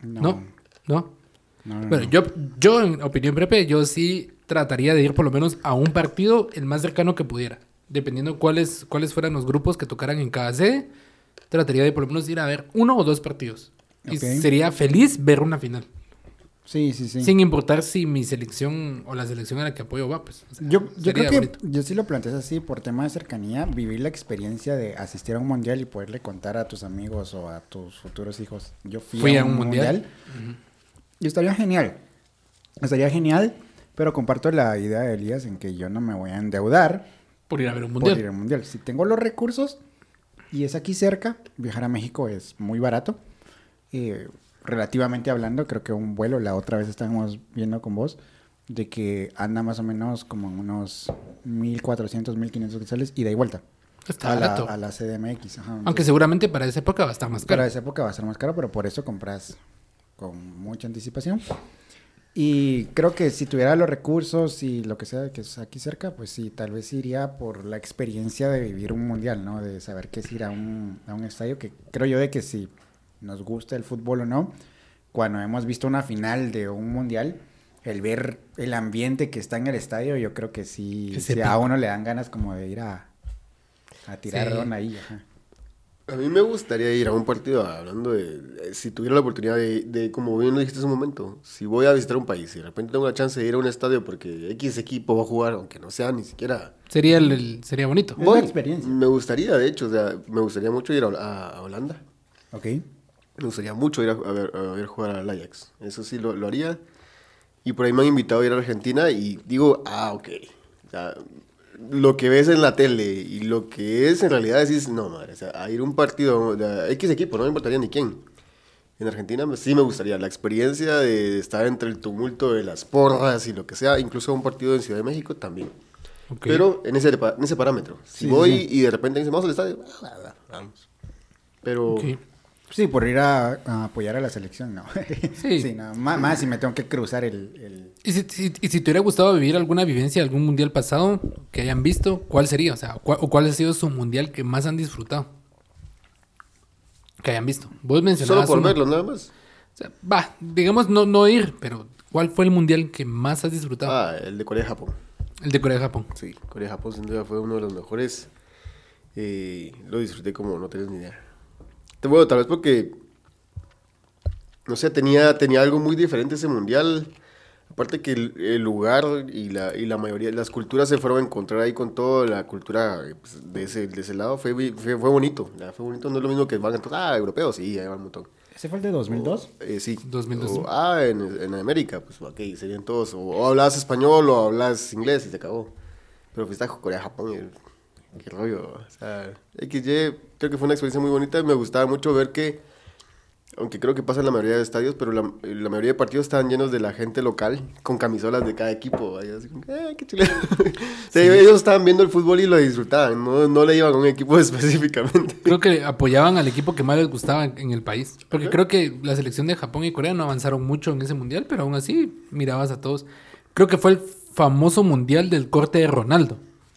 No.
No, no.
No, no,
Bueno,
no.
yo, yo, en opinión Pepe, yo sí trataría de ir por lo menos a un partido el más cercano que pudiera. Dependiendo cuáles, cuáles fueran los grupos que tocaran en cada sede, trataría de por lo menos ir a ver uno o dos partidos. Y sería feliz ver una final.
Sí, sí, sí.
Sin importar si mi selección o la selección a la que apoyo va, pues. o sea,
Yo, creo que
bonito.
yo sí lo planteas así por tema de cercanía, vivir la experiencia de asistir a un mundial y poderle contar a tus amigos o a tus futuros hijos. Yo fui,
Fui a un mundial.
y estaría genial. Estaría genial, pero comparto la idea de Elías en que yo no me voy a endeudar
Por ir a ver un
por
mundial.
ir al mundial. Si tengo los recursos y es aquí cerca, viajar a México es muy barato. Eh, relativamente hablando, creo que un vuelo, la otra vez estábamos viendo con vos, de que anda más o menos como en unos 1400, 1500 quetzales ida y vuelta.
Está
a la, a la CDMX. ajá.
Aunque
Entonces,
seguramente para esa época va a estar más caro.
para esa época va a ser más caro, pero por eso compras con mucha anticipación. Y creo que si tuviera los recursos y lo que sea que es aquí cerca, pues sí, tal vez iría por la experiencia de vivir un mundial, ¿no? De saber qué es ir a un, a un estadio, que creo yo de que si nos gusta el fútbol o no, cuando hemos visto una final de un mundial, el ver el ambiente que está en el estadio, yo creo que sí, a uno le dan ganas como de ir a, a tirar
Sí.
ron ahí. Ajá.
A mí me gustaría ir a un partido hablando de, eh, si tuviera la oportunidad de, de, como bien lo dijiste hace un momento, si voy a visitar un país y de repente tengo la chance de ir a un estadio porque X equipo va a jugar, aunque no sea ni siquiera...
Sería, el, el- sería bonito.
Voy.
experiencia.
Me gustaría, de hecho, o sea, me gustaría mucho ir a, a- a Holanda.
Ok.
Me gustaría mucho ir a, a ver, a ver jugar al Ajax. Eso sí lo, lo haría. Y por ahí me han invitado a ir a Argentina y digo, ah, ok. O sea, lo que ves en la tele y lo que es en realidad decís, no, madre, o sea, a ir a un partido de X equipo, no me importaría ni quién. En Argentina sí me gustaría la experiencia de estar entre el tumulto de las porras y lo que sea, incluso un partido en Ciudad de México también. Pero en ese, en ese parámetro. Si
Sí,
voy
sí.
y de repente dicen, vamos al estadio, ah, vamos. Pero...
Ok.
Sí, por ir a, a apoyar a la selección, no.
Sí.
no, más, si me tengo que cruzar el... el-
¿Y si, si- y si te hubiera gustado vivir alguna vivencia de algún mundial pasado que hayan visto, ¿cuál sería? O sea, ¿cuál, o cuál ha sido su mundial que más han disfrutado? Que hayan visto. Vos
Solo
mencionabas
por
uno.
verlo, nada más.
O sea, va, digamos no, no ir, pero ¿cuál fue el mundial que más has disfrutado?
Ah, el de Corea-Japón.
El de Corea-Japón.
Sí, Corea-Japón sin duda fue uno de los mejores. Eh, lo disfruté como no tienes ni idea. Bueno, tal vez porque, no sé, tenía, tenía algo muy diferente ese mundial. Aparte que el, el lugar y la, y la mayoría, las culturas se fueron a encontrar ahí con toda la cultura eh, pues, de, ese, de ese lado. Fue, fue, fue bonito. Fue bonito, no es lo mismo que van a todos, ah, europeos, sí, ahí van un montón.
¿Ese fue el de 2002?
Eh, sí.
2002.
O, ah, en, en América, pues ok, serían todos. O, o hablas español o hablas inglés y se acabó. Pero fuiste a Corea, Japón y qué rollo. O sea, XY creo que fue una experiencia muy bonita. Me gustaba mucho ver que, aunque creo que pasa en la mayoría de estadios, pero la, la mayoría de partidos estaban llenos de la gente local con camisolas de cada equipo. Ahí así como, "Eh, qué chile. sea, ellos estaban viendo el fútbol y lo disfrutaban, no, no le iban a un equipo específicamente.
Creo que apoyaban al equipo que más les gustaba en el país. Porque creo que la selección de Japón y Corea no avanzaron mucho en ese mundial, pero aún así mirabas a todos. Creo que fue el famoso mundial del corte de Ronaldo.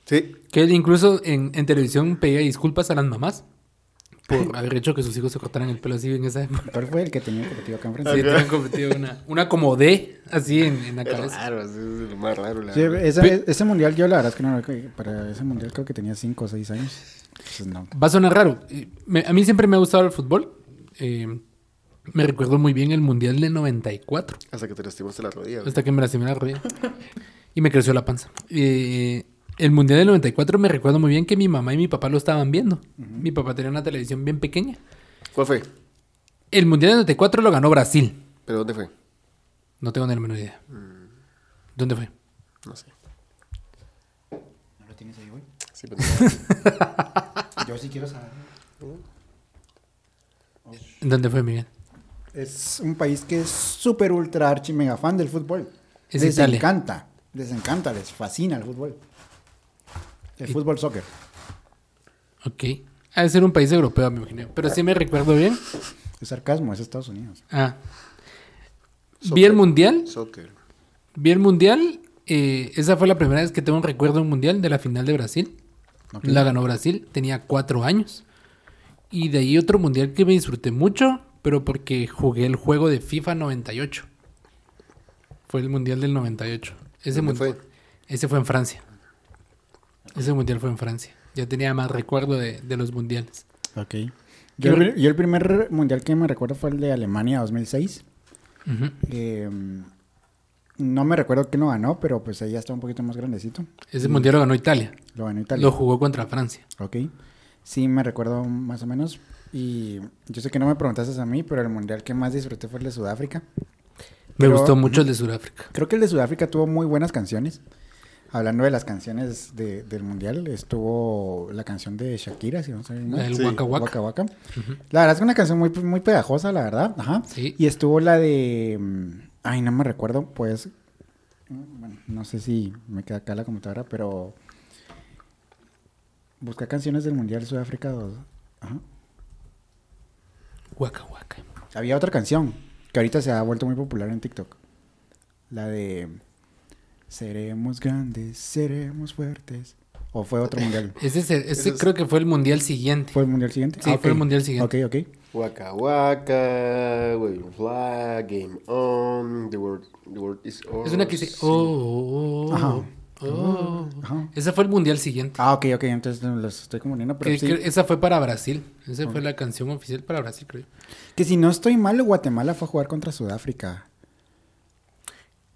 Sí,
Que él incluso en, en televisión pedía disculpas a las mamás por haber hecho que sus hijos se cortaran el pelo así en esa época.
¿Cuál fue el que tenía competido acá enfrente?
Sí, tenían competido una, una como D así en, en la
es
cabeza.
raro, es lo más raro. La
Sí,
verdad.
esa-
Pe-
ese mundial yo la verdad es que no, para ese mundial creo que tenía 5 o 6 años. Entonces, no.
Va a sonar raro. Eh, me- a mí siempre me ha gustado el fútbol. Eh, me recuerdo muy bien el mundial de 94.
Hasta que te lastimaste la rodilla.
Hasta que me lastimé la rodilla. Y me creció la panza. Eh, el Mundial del 94 me recuerdo muy bien que mi mamá y mi papá lo estaban viendo. Mi papá tenía una televisión bien pequeña.
¿Cuál fue?
El Mundial del 94 lo ganó Brasil.
¿Pero dónde fue?
No tengo ni la menor idea. ¿Dónde fue?
No sé.
¿No lo tienes ahí, güey?
Sí, pero no.
Yo sí quiero saber.
¿Dónde fue, Miguel?
Es un país que es súper ultra archi mega fan del fútbol.
Es
les
Italia.
encanta, les encanta, les fascina el fútbol. El
Y-
fútbol soccer.
Ok. Ha de ser un país europeo, me imagino. Pero sí me recuerdo bien.
Es sarcasmo, es Estados Unidos.
Ah. Vi el Mundial.
Soccer.
Vi el Mundial. eh, esa fue la primera vez que tengo un recuerdo de un Mundial de la final de Brasil. La ganó Brasil, tenía cuatro años. Y de ahí otro mundial que me disfruté mucho, pero porque jugué el juego de FIFA 98. Fue el Mundial del 98. Ese
¿Dónde
mundial,
fue?
Ese fue en Francia. Ese Mundial fue en Francia. Ya tenía más recuerdo de, de los mundiales.
Ok. Yo, el- yo el primer mundial que me recuerdo fue el de Alemania 2006.
Ujú.
Eh, no me recuerdo quién lo ganó, pero pues ahí ya estaba un poquito más grandecito.
Ese Mundial lo ganó Italia.
Lo ganó Italia.
Lo jugó contra Francia.
Ok. Sí, me recuerdo más o menos. Y yo sé que no me preguntaste a mí, pero el mundial que más disfruté fue el de Sudáfrica.
Me
Pero-
gustó mucho el de Sudáfrica.
Creo que el de Sudáfrica tuvo muy buenas canciones. Hablando de las canciones de- del mundial, estuvo la canción de Shakira, si no sé mal.
El
Sí.
Waka Waka.
Waka Waka. La verdad es que una canción muy, muy pegajosa, la verdad. Ajá.
Sí.
Y estuvo la de. mm, Ay, no me recuerdo, pues. Bueno, no sé si me queda acá la computadora, pero. Busca canciones del Mundial Sudáfrica 2. Ajá.
Waka Waka.
Había otra canción que ahorita se ha vuelto muy popular en TikTok. La de. Seremos grandes, seremos fuertes. ¿O fue otro mundial?
Ese, es el- ese
Ese es-
creo que fue el Mundial siguiente.
¿Fue el mundial siguiente?
Sí, fue el mundial siguiente.
Ok, ok.
Waka waka, wave flag, game on, the world, the world is ours.
Es una que dice... Oh, oh, oh,
Ajá.
oh.
Ajá.
Ese fue el Mundial siguiente.
Ah, ok, ok, entonces no, los estoy confundiendo, pero
Que-
sí.
que esa fue para Brasil. Esa fue la canción oficial para Brasil, creo.
Que si no estoy mal, Guatemala fue a jugar contra Sudáfrica.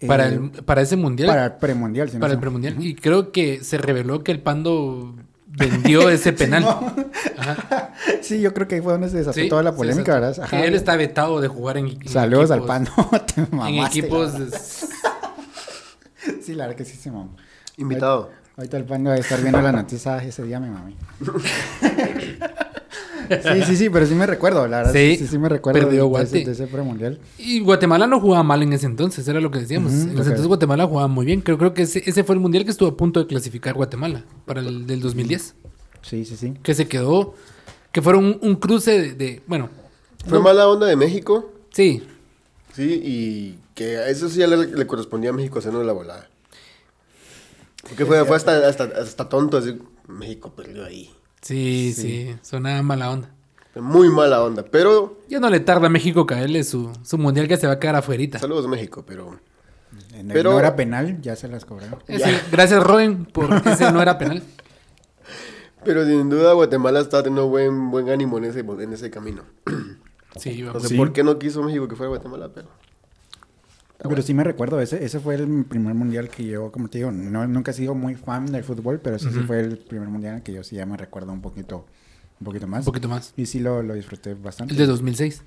Para,
Eh,
el, para ese mundial.
para
Para,
el premundial, si no
el
sé.
premundial. Y creo que se reveló que el Pando vendió ese penal. Ajá.
Sí, yo creo que ahí fue donde se desató
Sí,
toda la polémica. ¿verdad?
Que él está vetado de jugar en, en
Saludos al
equipos-
Pando. Te
En
mamaste,
equipos.
la verdad.
de-
Sí, la verdad que sí se mamó.
Invitado.
Ahorita el Pando debe estar viendo la noticia ese día, mi mami. Sí, sí, sí, pero sí me recuerdo, la verdad. Sí,
Sí,
sí, sí me recuerdo
perdió
de,
Guate.
ese, de ese premundial.
Y Guatemala no jugaba mal en ese entonces, era lo que decíamos. En ese entonces Guatemala jugaba muy bien. Creo, creo que ese, ese fue el mundial que estuvo a punto de clasificar Guatemala para el del 2010.
Sí, sí, sí.
Que se quedó. Que fueron un, un cruce de, de- Bueno,
Fue mala onda de México,
sí.
sí, y que a eso sí ya le, le correspondía a México hacernos la volada. Porque fue, fue hasta, hasta, hasta tonto decir, México perdió ahí.
Sí, sí, sonaba mala onda.
Muy mala onda, pero
Ya no le tarda a México caerle su, su mundial que se va a quedar afuerita.
saludos México, pero
En el
Pero-
no era penal, ya se las cobraron.
Ese- gracias, Robin, porque ese no era penal.
pero sin duda Guatemala está teniendo buen buen ánimo en ese en ese camino.
Sí,
No
vamos.
sé
Sí.
por qué no quiso México que fuera Guatemala, pero
Pero sí me recuerdo, ese, ese fue el primer mundial que yo, como te digo, no, nunca he sido muy fan del fútbol, pero sí, sí fue el primer mundial que yo sí ya me recuerdo un poquito, un poquito más.
un poquito más.
Y sí lo, lo disfruté bastante.
El de 2006.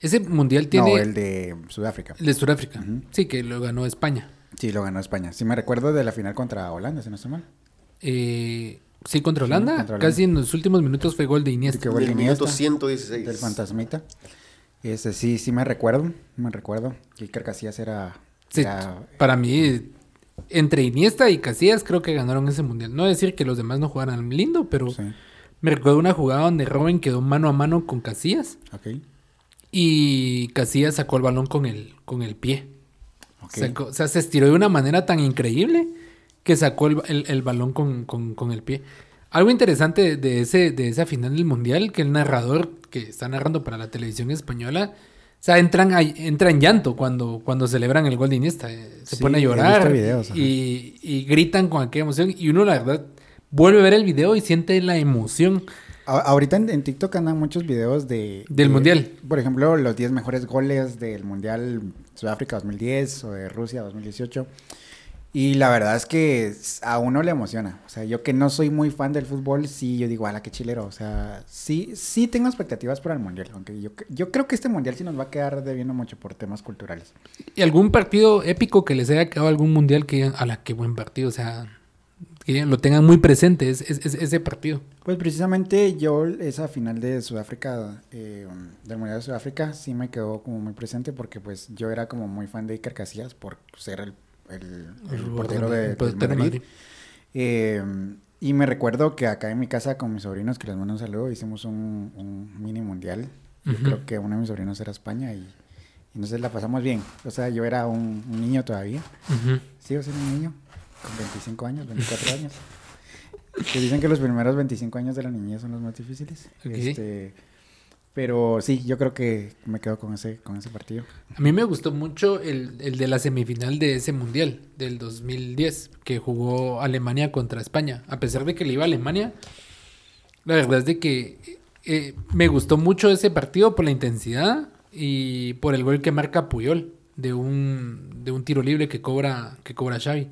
Ese mundial tiene.
No, el de Sudáfrica.
el de Sudáfrica. Sí, que lo ganó España.
Sí, lo ganó España. Sí me recuerdo de la final contra Holanda, si no estoy mal.
Eh, sí, contra Holanda.
contra Holanda.
Casi en los últimos minutos fue gol de
Sí,
Iniesta.
que gol de
del minuto
Iniesta,
116.
del fantasmita. Ese sí, sí me recuerdo, me recuerdo. Que Iker Casillas era...
Sí,
era-
para mí, entre Iniesta y Casillas, creo que ganaron ese mundial. No decir que los demás no jugaran lindo, pero
sí,
me recuerdo una jugada donde Robin quedó mano a mano con Casillas
ok.
y Casillas sacó el balón con el, con el pie.
ok.
Sacó- o sea, se estiró de una manera tan increíble que sacó el, el- el balón con, con- con el pie. Algo interesante de, ese, de esa final del mundial, que el narrador que está narrando para la televisión española, o sea, entran, entra en llanto cuando, cuando celebran el gol de Iniesta. eh, Se
Sí,
pone a llorar
videos,
y, y gritan con aquella emoción. Y uno, la verdad, vuelve a ver el video y siente la emoción.
A- ahorita en, en TikTok andan muchos videos de...
Del
de-
Mundial.
Por ejemplo, los 10 mejores goles del Mundial Sudáfrica 2010 o de Rusia 2018. Y la verdad es que a uno le emociona. O sea, yo que no soy muy fan del fútbol, sí, yo digo, ala, qué chilero. O sea, sí, sí tengo expectativas para el Mundial. Aunque yo, yo creo que este Mundial sí nos va a quedar debiendo mucho por temas culturales.
¿Y algún partido épico que les haya quedado algún mundial que ala, qué buen partido? O sea, que lo tengan muy presente es, es- es- ese partido.
Pues precisamente yo esa final de Sudáfrica, eh, del Mundial de Sudáfrica, sí me quedó como muy presente porque pues yo era como muy fan de Iker Casillas por ser el, el- el portero de,
El portero
Madrid.
Madrid.
Eh, y me recuerdo que acá en mi casa con mis sobrinos, que les mando un saludo, hicimos un, un mini mundial. Yo creo que uno de mis sobrinos era España y, y nos la pasamos bien. O sea, yo era un, un niño todavía.
Ujú.
Sigo siendo un niño, con 25 años, 24 años. Que dicen que los primeros 25 años de la niñez son los más difíciles.
Ok.
Este, Pero sí, yo creo que me quedo con ese, con ese partido.
A mí me gustó mucho el, el de la semifinal de ese mundial, del 2010, que jugó Alemania contra España. A pesar de que le iba a Alemania, la verdad es de que eh, me gustó mucho ese partido por la intensidad y por el gol que marca Puyol de un, de un tiro libre que cobra, que cobra Xavi.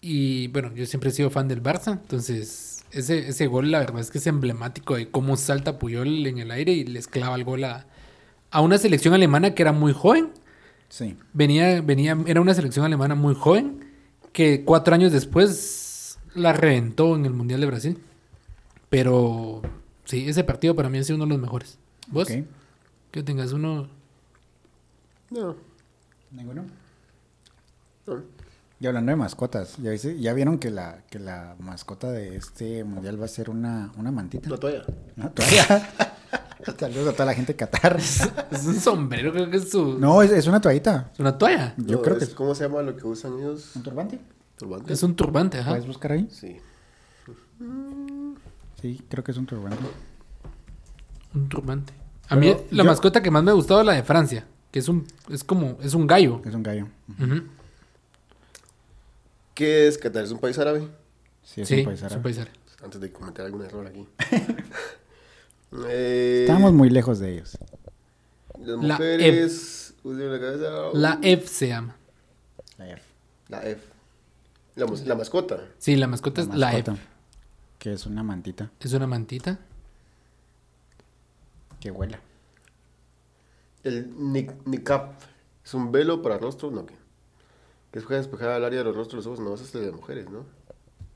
Y bueno, yo siempre he sido fan del Barça, entonces ese, ese gol la verdad es que es emblemático de cómo salta Puyol en el aire y les clava el gol a, a una selección alemana que era muy joven.
Sí.
Venía, venía, era una selección alemana muy joven que cuatro años después la reventó en el Mundial de Brasil. Pero sí, ese partido para mí ha sido uno de los mejores. ¿Vos?
Ok.
Que tengas uno.
No,
¿Ninguno?
no.
Y hablando de mascotas, ¿ya, viste- ya vieron que la, que la mascota de este mundial va a ser una, una mantita?
No, todavía.
¿No? ¿Todavía? Saludos a toda la gente de Qatar.
Es un sombrero, creo que es su.
No, es, es una toallita.
Es una toalla.
Yo
No,
creo que
es-
es
¿Cómo se llama lo que usan ellos?
un turbante.
¿Turbante?
Es un turbante, ajá.
¿Puedes buscar ahí?
Sí.
Sí, creo que es un turbante.
Un turbante. A
Pero
mí la
yo-
mascota que más me ha gustado es la de Francia, que es un es como es un gallo.
Es un gallo.
Ujú.
¿Qué es Qatar? ¿Es un país árabe?
Sí, es
Sí,
un país
es
árabe.
un país árabe.
Antes de cometer algún error aquí. eh,
Estamos muy lejos de ellos.
Las
La
mujeres... la cabeza.
La F se llama.
La F.
La F. La, mascota.
Sí, la mascota es la F.
Que es una mantita
Es una mantita.
que vuela.
El ni- niqab. ¿Es un velo para rostro? No, ¿qué? Que es para despejar al área de los rostros, los ojos. No, eso es de las mujeres, ¿no?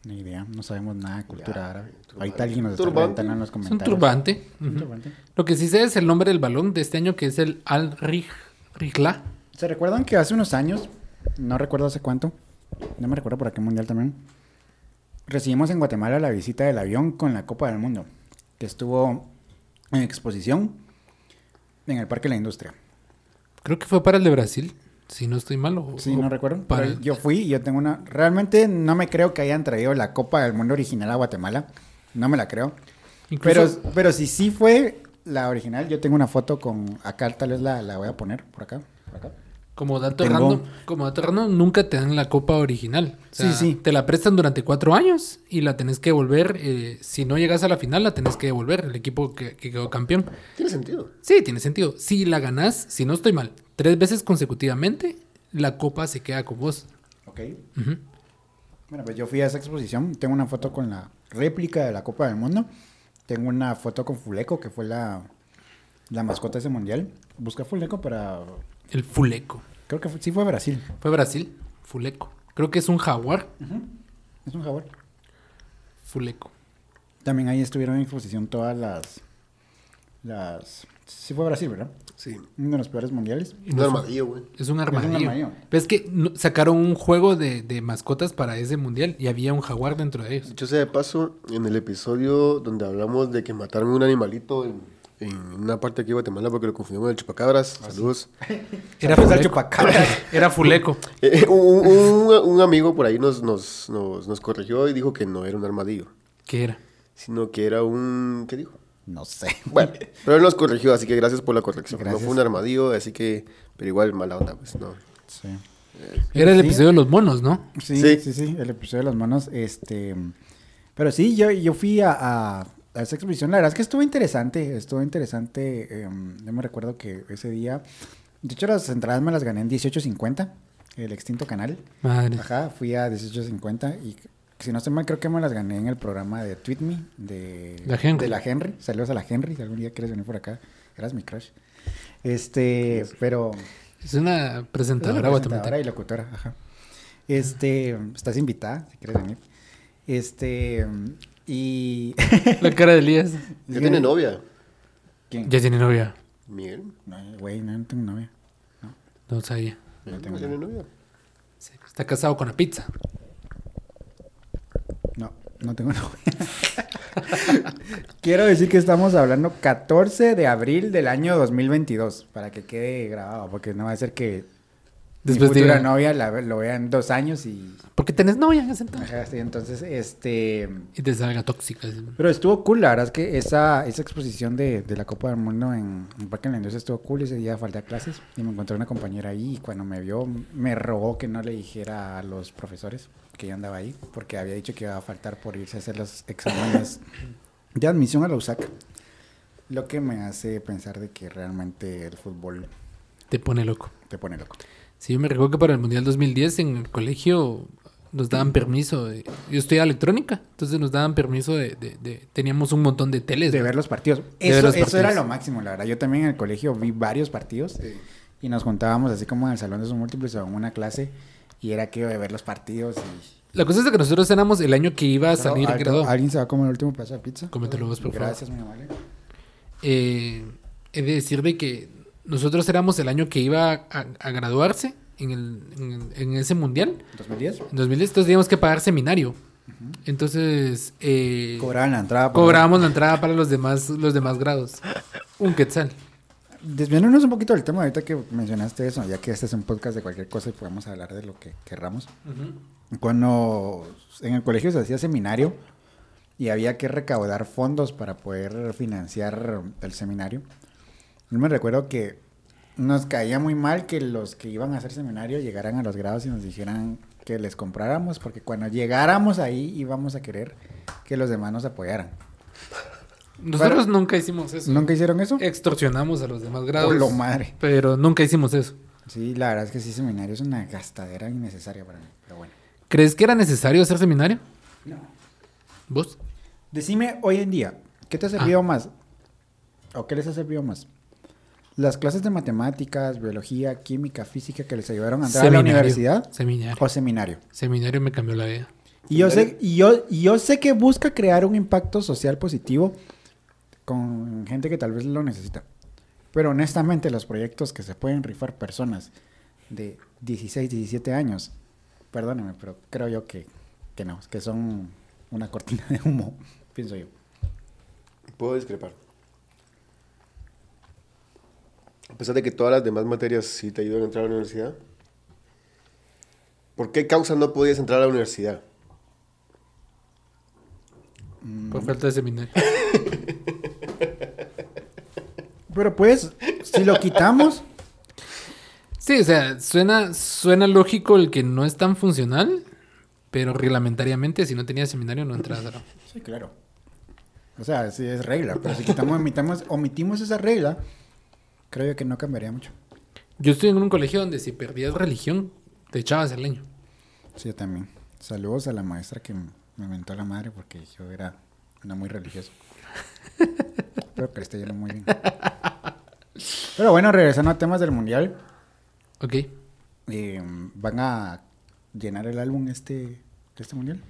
Ni idea, no sabemos nada de cultura
Ya,
árabe.
turbante.
Ahorita alguien nos está reventando en los
Es un
comentarios.
turbante.
Un turbante.
Lo que sí sé es el nombre del balón de este año, que es el Al Rihla.
¿Se recuerdan que hace unos años, no recuerdo hace cuánto, no me recuerdo por qué mundial también, recibimos en Guatemala la visita del avión con la Copa del Mundo, que estuvo en exposición en el Parque de la Industria.
Creo que fue para el de Brasil, si no estoy mal. o-
Sí,
o
no recuerdo.
para-
pero yo fui y yo tengo una... Realmente no me creo que hayan traído la Copa del Mundo original a Guatemala. No me la creo.
Incluso-
Pero, pero si sí fue la original, yo tengo una foto con... Acá tal vez la, la voy a poner, por acá. Por acá.
Como dato
Tengo-
random, como dato random, nunca te dan la copa original. O sea,
Sí, sí.
Te la prestan durante cuatro años y la tenés que devolver. eh, si no llegas a la final, la tenés que devolver. El equipo que, que quedó campeón.
Tiene sentido.
Sí, tiene sentido. Si la ganás, si no estoy mal, tres veces consecutivamente, la copa se queda con vos.
Ok. Bueno, pues yo fui a esa exposición. Tengo una foto con la réplica de la Copa del Mundo. Tengo una foto con Fuleco, que fue la, la mascota de ese mundial. Busca Fuleco para...
El fuleco.
Creo que fue- sí fue Brasil.
Fue Brasil, fuleco. Creo que es un jaguar,
Es un jaguar.
fuleco.
También ahí estuvieron en exposición todas las... las sí fue Brasil, ¿verdad?
Sí.
Uno de los peores mundiales.
Un armadillo, güey.
Es un armadillo.
armadillo.
Ves que no- sacaron un juego de, de mascotas para ese mundial y había un jaguar dentro de ellos.
Dicho sea de paso, en el episodio donde hablamos de que mataron un animalito en, en una parte aquí de Guatemala porque lo confundimos con el chupacabras. Saludos.
Era
Saludos al
fuleco.
chupacabras.
Era fuleco.
Eh, un, un- un amigo por ahí nos, nos, nos, nos corrigió y dijo que no era un armadillo,
¿Qué era?
sino que era un... ¿Qué dijo?
No sé.
Bueno, pero él nos corrigió, así que gracias por la corrección.
Gracias.
No fue un armadillo, así que... Pero igual, mala onda, pues no.
Sí.
Era el
Sí.
episodio de los monos, ¿no?
Sí,
Sí.
sí, sí, el episodio de los monos, este... Pero sí, yo, yo fui a, a, a esa exposición, la verdad es que estuvo interesante, estuvo interesante, em, yo me recuerdo que ese día, de hecho las entradas me las gané en 18.50, el extinto canal,
Madre.
ajá, fui a 18.50 y si no estoy mal creo que me las gané en el programa de Tweet Me, de
La Henry.
de la Henry, saludos a la Henry, si algún día quieres venir por acá, eras mi crush, este, pero...
Es una
Es
presentadora
una presentadora
guatemalteca.
y locutora, ajá. Este, estás invitada, si quieres venir. Este, y...
La cara de Elías.
Ya tiene novia.
¿Quién?
Ya tiene novia.
Miguel.
No, güey, no, no tengo novia.
No sabía.
Miguel
tengo
no tiene novia.
Sí, Está casado con la pizza.
No, tengo novia. Quiero decir que estamos hablando 14 de abril del año 2022, para que quede grabado, porque no va a ser que
Después
mi
de-
futura novia la, lo vea en dos años y...
Porque tenés novia en ese entonces.
Ajá, sí, entonces, este...
Y te salga tóxica.
Pero estuvo cool, la verdad es que esa, esa exposición de, de la Copa del Mundo en, en Parque de la Industria estuvo cool. Ese día falté a clases y me encontré una compañera ahí y cuando me vio me rogó que no le dijera a los profesores que yo andaba ahí porque había dicho que iba a faltar por irse a hacer los exámenes de admisión a la USAC. Lo que me hace pensar de que realmente el fútbol
Te pone loco.
te pone loco.
Sí, yo me recuerdo que para el Mundial 2010 en el colegio nos daban permiso. de- yo estudiaba electrónica, entonces nos daban permiso de... de- de- teníamos un montón de teles.
De ver los partidos. Eso,
los
eso era
partidos.
lo máximo, la verdad. Yo también en el colegio vi varios partidos y nos juntábamos así como en el salón de sus múltiples o en una clase y era que de ver los partidos y...
La cosa es que nosotros éramos el año que iba a salir graduado.
¿Alguien se va a comer el último pedazo de pizza?
Cómetelo vos, por favor.
Gracias, mi amable.
Eh, he de decir de que nosotros éramos el año que iba a, a graduarse en, el, en, en ese mundial.
¿2010?
En 2010, entonces teníamos que pagar seminario. Entonces, eh,
Cobraban la entrada. por-
cobrábamos la entrada para los demás, los demás grados. Un quetzal.
Desviándonos un poquito del tema ahorita que mencionaste eso, ya que este es un podcast de cualquier cosa y podemos hablar de lo que querramos. Cuando en el colegio se hacía seminario y había que recaudar fondos para poder financiar el seminario, yo me recuerdo que nos caía muy mal que los que iban a hacer seminario llegaran a los grados y nos dijeran que les compráramos, porque cuando llegáramos ahí íbamos a querer que los demás nos apoyaran.
Nosotros nunca hicimos eso.
¿Nunca hicieron eso?
Extorsionamos a los demás grados.
Por lo madre.
Pero nunca hicimos eso.
Sí, la verdad es que sí, seminario es una gastadera innecesaria para mí, pero bueno.
¿Crees que era necesario hacer seminario?
No.
¿Vos?
Decime hoy en día, ¿qué te ha servido más? ¿O qué les ha servido más? ¿Las clases de matemáticas, biología, química, física que les ayudaron a entrar a la universidad?
Seminario.
¿O seminario?
Seminario me cambió la vida.
Y yo sé, y yo, y yo sé que busca crear un impacto social positivo con gente que tal vez lo necesita. Pero honestamente, los proyectos que se pueden rifar personas de 16, 17 años, perdónenme, pero creo yo que, que no, que son una cortina de humo, pienso yo.
Puedo discrepar. A pesar de que todas las demás materias sí te ayudan a entrar a la universidad. ¿Por qué causa no podías entrar a la universidad?
Por falta de seminario.
Pero pues, si lo quitamos,
Sí, o sea, suena, suena lógico el que no es tan funcional, pero reglamentariamente, si no tenías seminario, no entras a
sí, claro. O sea, sí es regla, pero si quitamos, omitamos, omitimos esa regla, creo que no cambiaría mucho.
Yo estoy en un colegio donde si perdías religión, te echabas el año.
Sí, yo también. Saludos a la maestra que me mentó la madre porque yo era una muy religiosa. Espero que le esté yendo muy bien. Pero bueno, regresando a temas del mundial,
Ok.
eh, ¿van a llenar el álbum este, de este mundial?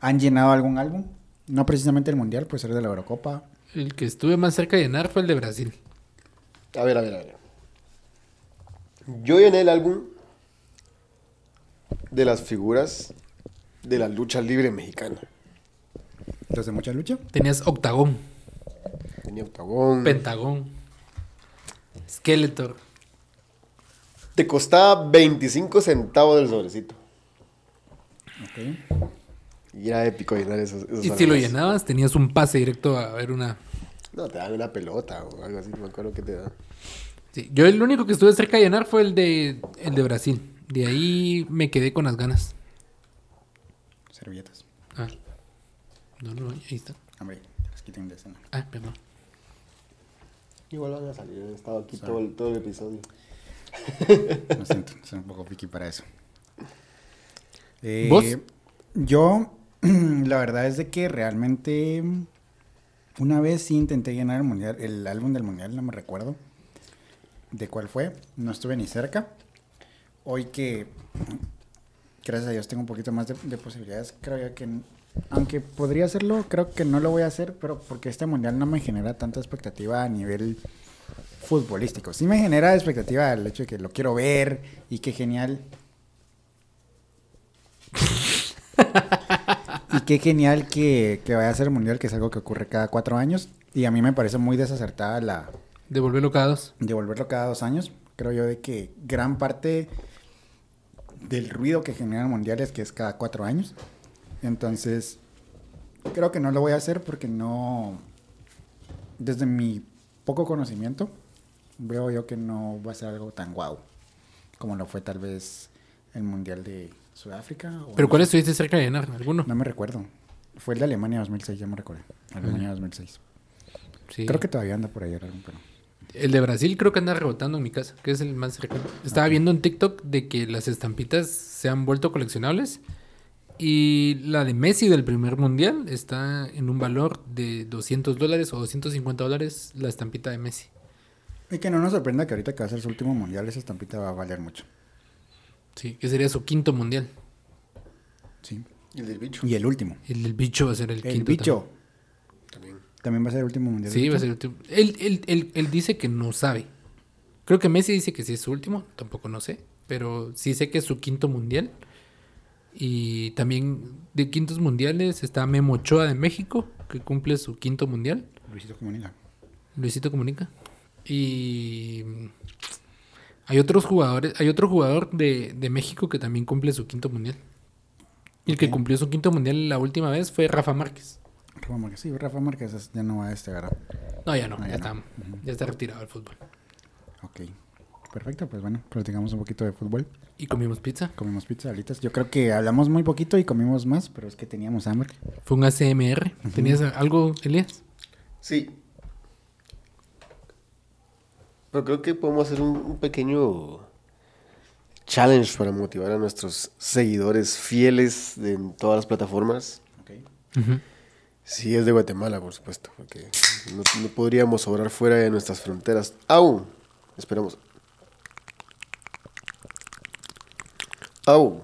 ¿Han llenado algún álbum? No precisamente el mundial, puede ser de la Eurocopa.
El que estuve más cerca de llenar fue el de Brasil.
A ver, a ver, a ver. Yo llené el álbum de las figuras de la lucha libre mexicana.
¿Los de mucha lucha?
Tenías Octagón,
Tenía octagón.
Pentagón, Skeletor.
Te costaba 25 centavos del sobrecito.
Ok.
Y era épico llenar esos. esos
Y si lo llenabas, tenías un pase directo a ver una...
No, te dan una pelota o algo así, no me acuerdo que te dan.
Sí, yo el único que estuve cerca de llenar fue el de, el de Brasil. De ahí me quedé con las ganas.
Servilletas.
Ah. No, no, ahí está.
Hombre, las quiten de escena.
Ah, perdón.
Igual van a salir, he estado aquí todo el, todo el episodio.
Lo siento, soy un poco piqui para eso. Eh,
¿Vos?
Yo, la verdad es de que realmente una vez sí intenté llenar el mundial, el álbum del mundial, no me recuerdo de cuál fue, no estuve ni cerca. Hoy que, gracias a Dios, tengo un poquito más de, de posibilidades, creo yo que, aunque podría hacerlo, creo que no lo voy a hacer, pero porque este mundial no me genera tanta expectativa a nivel futbolístico. Sí me genera expectativa el hecho de que lo quiero ver y qué genial. y qué genial que, que vaya a ser el mundial, que es algo que ocurre cada cuatro años. Y a mí me parece muy desacertada la
Devolverlo cada dos.
de volverlo cada dos años. Creo yo de que gran parte del ruido que generan mundiales, que es cada cuatro años. Entonces, creo que no lo voy a hacer porque no, desde mi poco conocimiento, veo yo que no va a ser algo tan guau como lo fue tal vez el mundial de Sudáfrica. o
¿Pero
no
cuál
sé.
estuviste cerca de llenar? ¿Alguno?
No me recuerdo. Fue el de Alemania 2006, ya me recuerdo. Alemania 2006.
Sí.
Creo que todavía anda por ahí algo, pero...
El de Brasil creo que anda rebotando en mi casa, que es el más cercano. Estaba viendo en TikTok de que las estampitas se han vuelto coleccionables. Y la de Messi del primer mundial está en un valor de 200 dólares o 250 dólares la estampita de Messi.
Y que no nos sorprenda que ahorita que va a ser su último mundial, esa estampita va a valer mucho.
Sí, que sería su quinto mundial.
Sí.
Y el del bicho.
Y el último.
El del bicho va a ser el,
El
quinto.
bicho.
También.
También va a ser el último mundial.
Sí, va a ser el último. Él, él- él- él dice que no sabe. Creo que Messi dice que sí es su último, tampoco no sé. Pero sí sé que es su quinto mundial. Y también de quintos mundiales está Memo Ochoa de México, que cumple su quinto mundial.
Luisito Comunica.
Luisito Comunica. Y hay otros jugadores, hay otro jugador de, de México que también cumple su quinto mundial. Y el que cumplió su quinto mundial la última vez fue Rafa Márquez.
Rafa Márquez. Sí, Rafa Márquez ya no va a este ¿verdad?
No, ya no,
No,
ya,
ya
está, ya está retirado del fútbol.
Ok. Perfecto, pues bueno, platicamos un poquito de fútbol.
Y comimos pizza.
Comimos pizza, alitas. Yo creo que hablamos muy poquito y comimos más, pero es que teníamos hambre.
Fue un ACMR. ¿Tenías algo, Elías?
Sí. Pero creo que podemos hacer un, un pequeño challenge para motivar a nuestros seguidores fieles de- en todas las plataformas.
Ujú.
Si es de Guatemala, por supuesto, porque no, no podríamos obrar fuera de nuestras fronteras. Aún. Esperamos. Aún.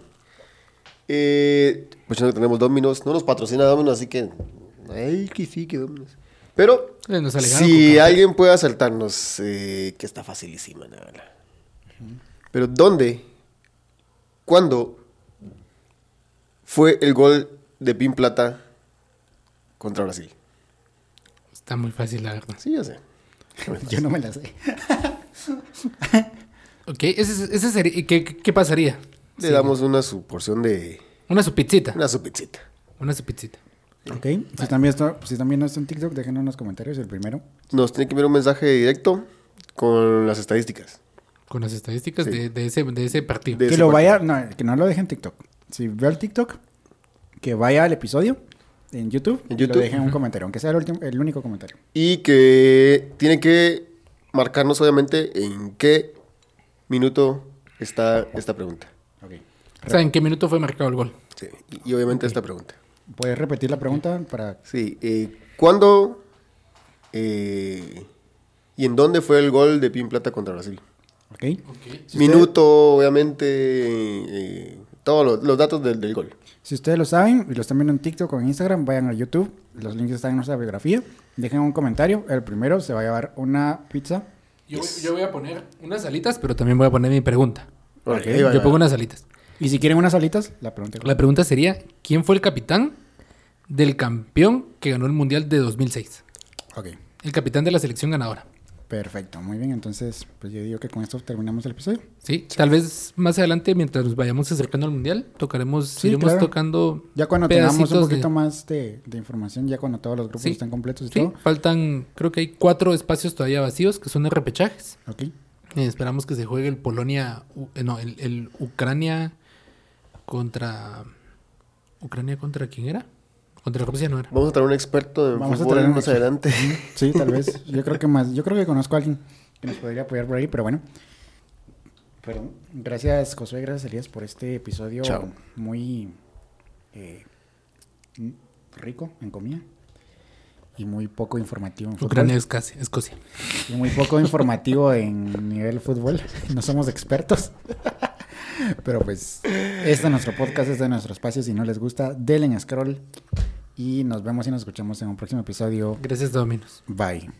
Eh, pues ya no tenemos Dominos. No nos patrocina Dominos, así que. Ay, que sí, que Dominos. Pero.
Eh, nos
Si alguien puede asaltarnos, eh, que está facilísima, la verdad. Pero ¿dónde? ¿Cuándo fue el gol de Pin Plata contra Brasil?
Está muy fácil, la verdad.
Sí, ya sé.
Yo no me la sé.
Ok, ese, ese sería... ¿y ¿Qué, qué, qué pasaría?
Le
Sí.
damos una su porción de...
Una supitzita.
Una su pizzita.
Una supitzita.
Ok. Si también, está, si también no está en TikTok, déjenos en los comentarios el primero.
Nos tiene que enviar un mensaje directo con las estadísticas.
Con las estadísticas
Sí.
de, de ese, de ese partido.
De
que
ese
lo
partido.
vaya, no, que no lo deje en TikTok. Si ve el TikTok, que vaya al episodio en YouTube,
En
y
YouTube.
lo deje en un comentario, aunque sea el, último, el único comentario.
Y que tiene que marcarnos obviamente en qué minuto está esta pregunta.
O sea, ¿en qué minuto fue marcado el gol?
Sí. Y, obviamente esta pregunta.
¿Puedes repetir la pregunta para...
Sí. eh, ¿Cuándo eh, y en dónde fue el gol de Pin Plata contra Brasil?
Ok.
Ok.
Si
Minuto, obviamente, eh, todos los, los datos del, del gol.
Si ustedes lo saben y lo están viendo en TikTok o en Instagram, vayan a YouTube. Los links están en nuestra biografía. Dejen un comentario. El primero se va a llevar una pizza.
Yo, voy- yo voy a poner unas alitas, pero también voy a poner mi pregunta.
Ok,
Ok,
ahí va, ahí
Yo
va.
pongo unas alitas.
Y si quieren unas alitas, la pregunta.
La pregunta sería, ¿quién fue el capitán del campeón que ganó el Mundial de 2006?
Ok.
El capitán de la selección ganadora.
Perfecto. Muy bien. Entonces, pues yo digo que con esto terminamos el episodio.
Sí, tal vez más adelante, mientras nos vayamos acercando al Mundial, tocaremos,
Sí,
iremos
claro.
tocando
Ya cuando tengamos un
de-
poquito más de, de información, ya cuando todos los grupos
Sí.
estén completos y
Sí,
todo.
faltan, creo que hay cuatro espacios todavía vacíos que son de repechajes.
Ok.
Eh, esperamos que se juegue el Polonia, eh, no, el, el Ucrania contra... ¿Ucrania contra quién era? Contra Rusia no era.
Vamos a traer un experto en
Vamos a
fútbol
traer un
más adelante.
Sí, tal vez. Yo creo que más. Yo creo que conozco a alguien que nos podría apoyar por ahí, pero bueno. Pero gracias, Josué, gracias, Elías, por este episodio
Chao.
muy eh, rico en comida y muy poco informativo en fútbol.
Ucrania es casi, Escocia.
Y muy poco informativo en nivel fútbol. No somos expertos. Pero pues, este es nuestro podcast, este es nuestro espacio. Si no les gusta, denle en scroll. Y nos vemos y nos escuchamos en un próximo episodio.
Gracias, Dominos.
Bye.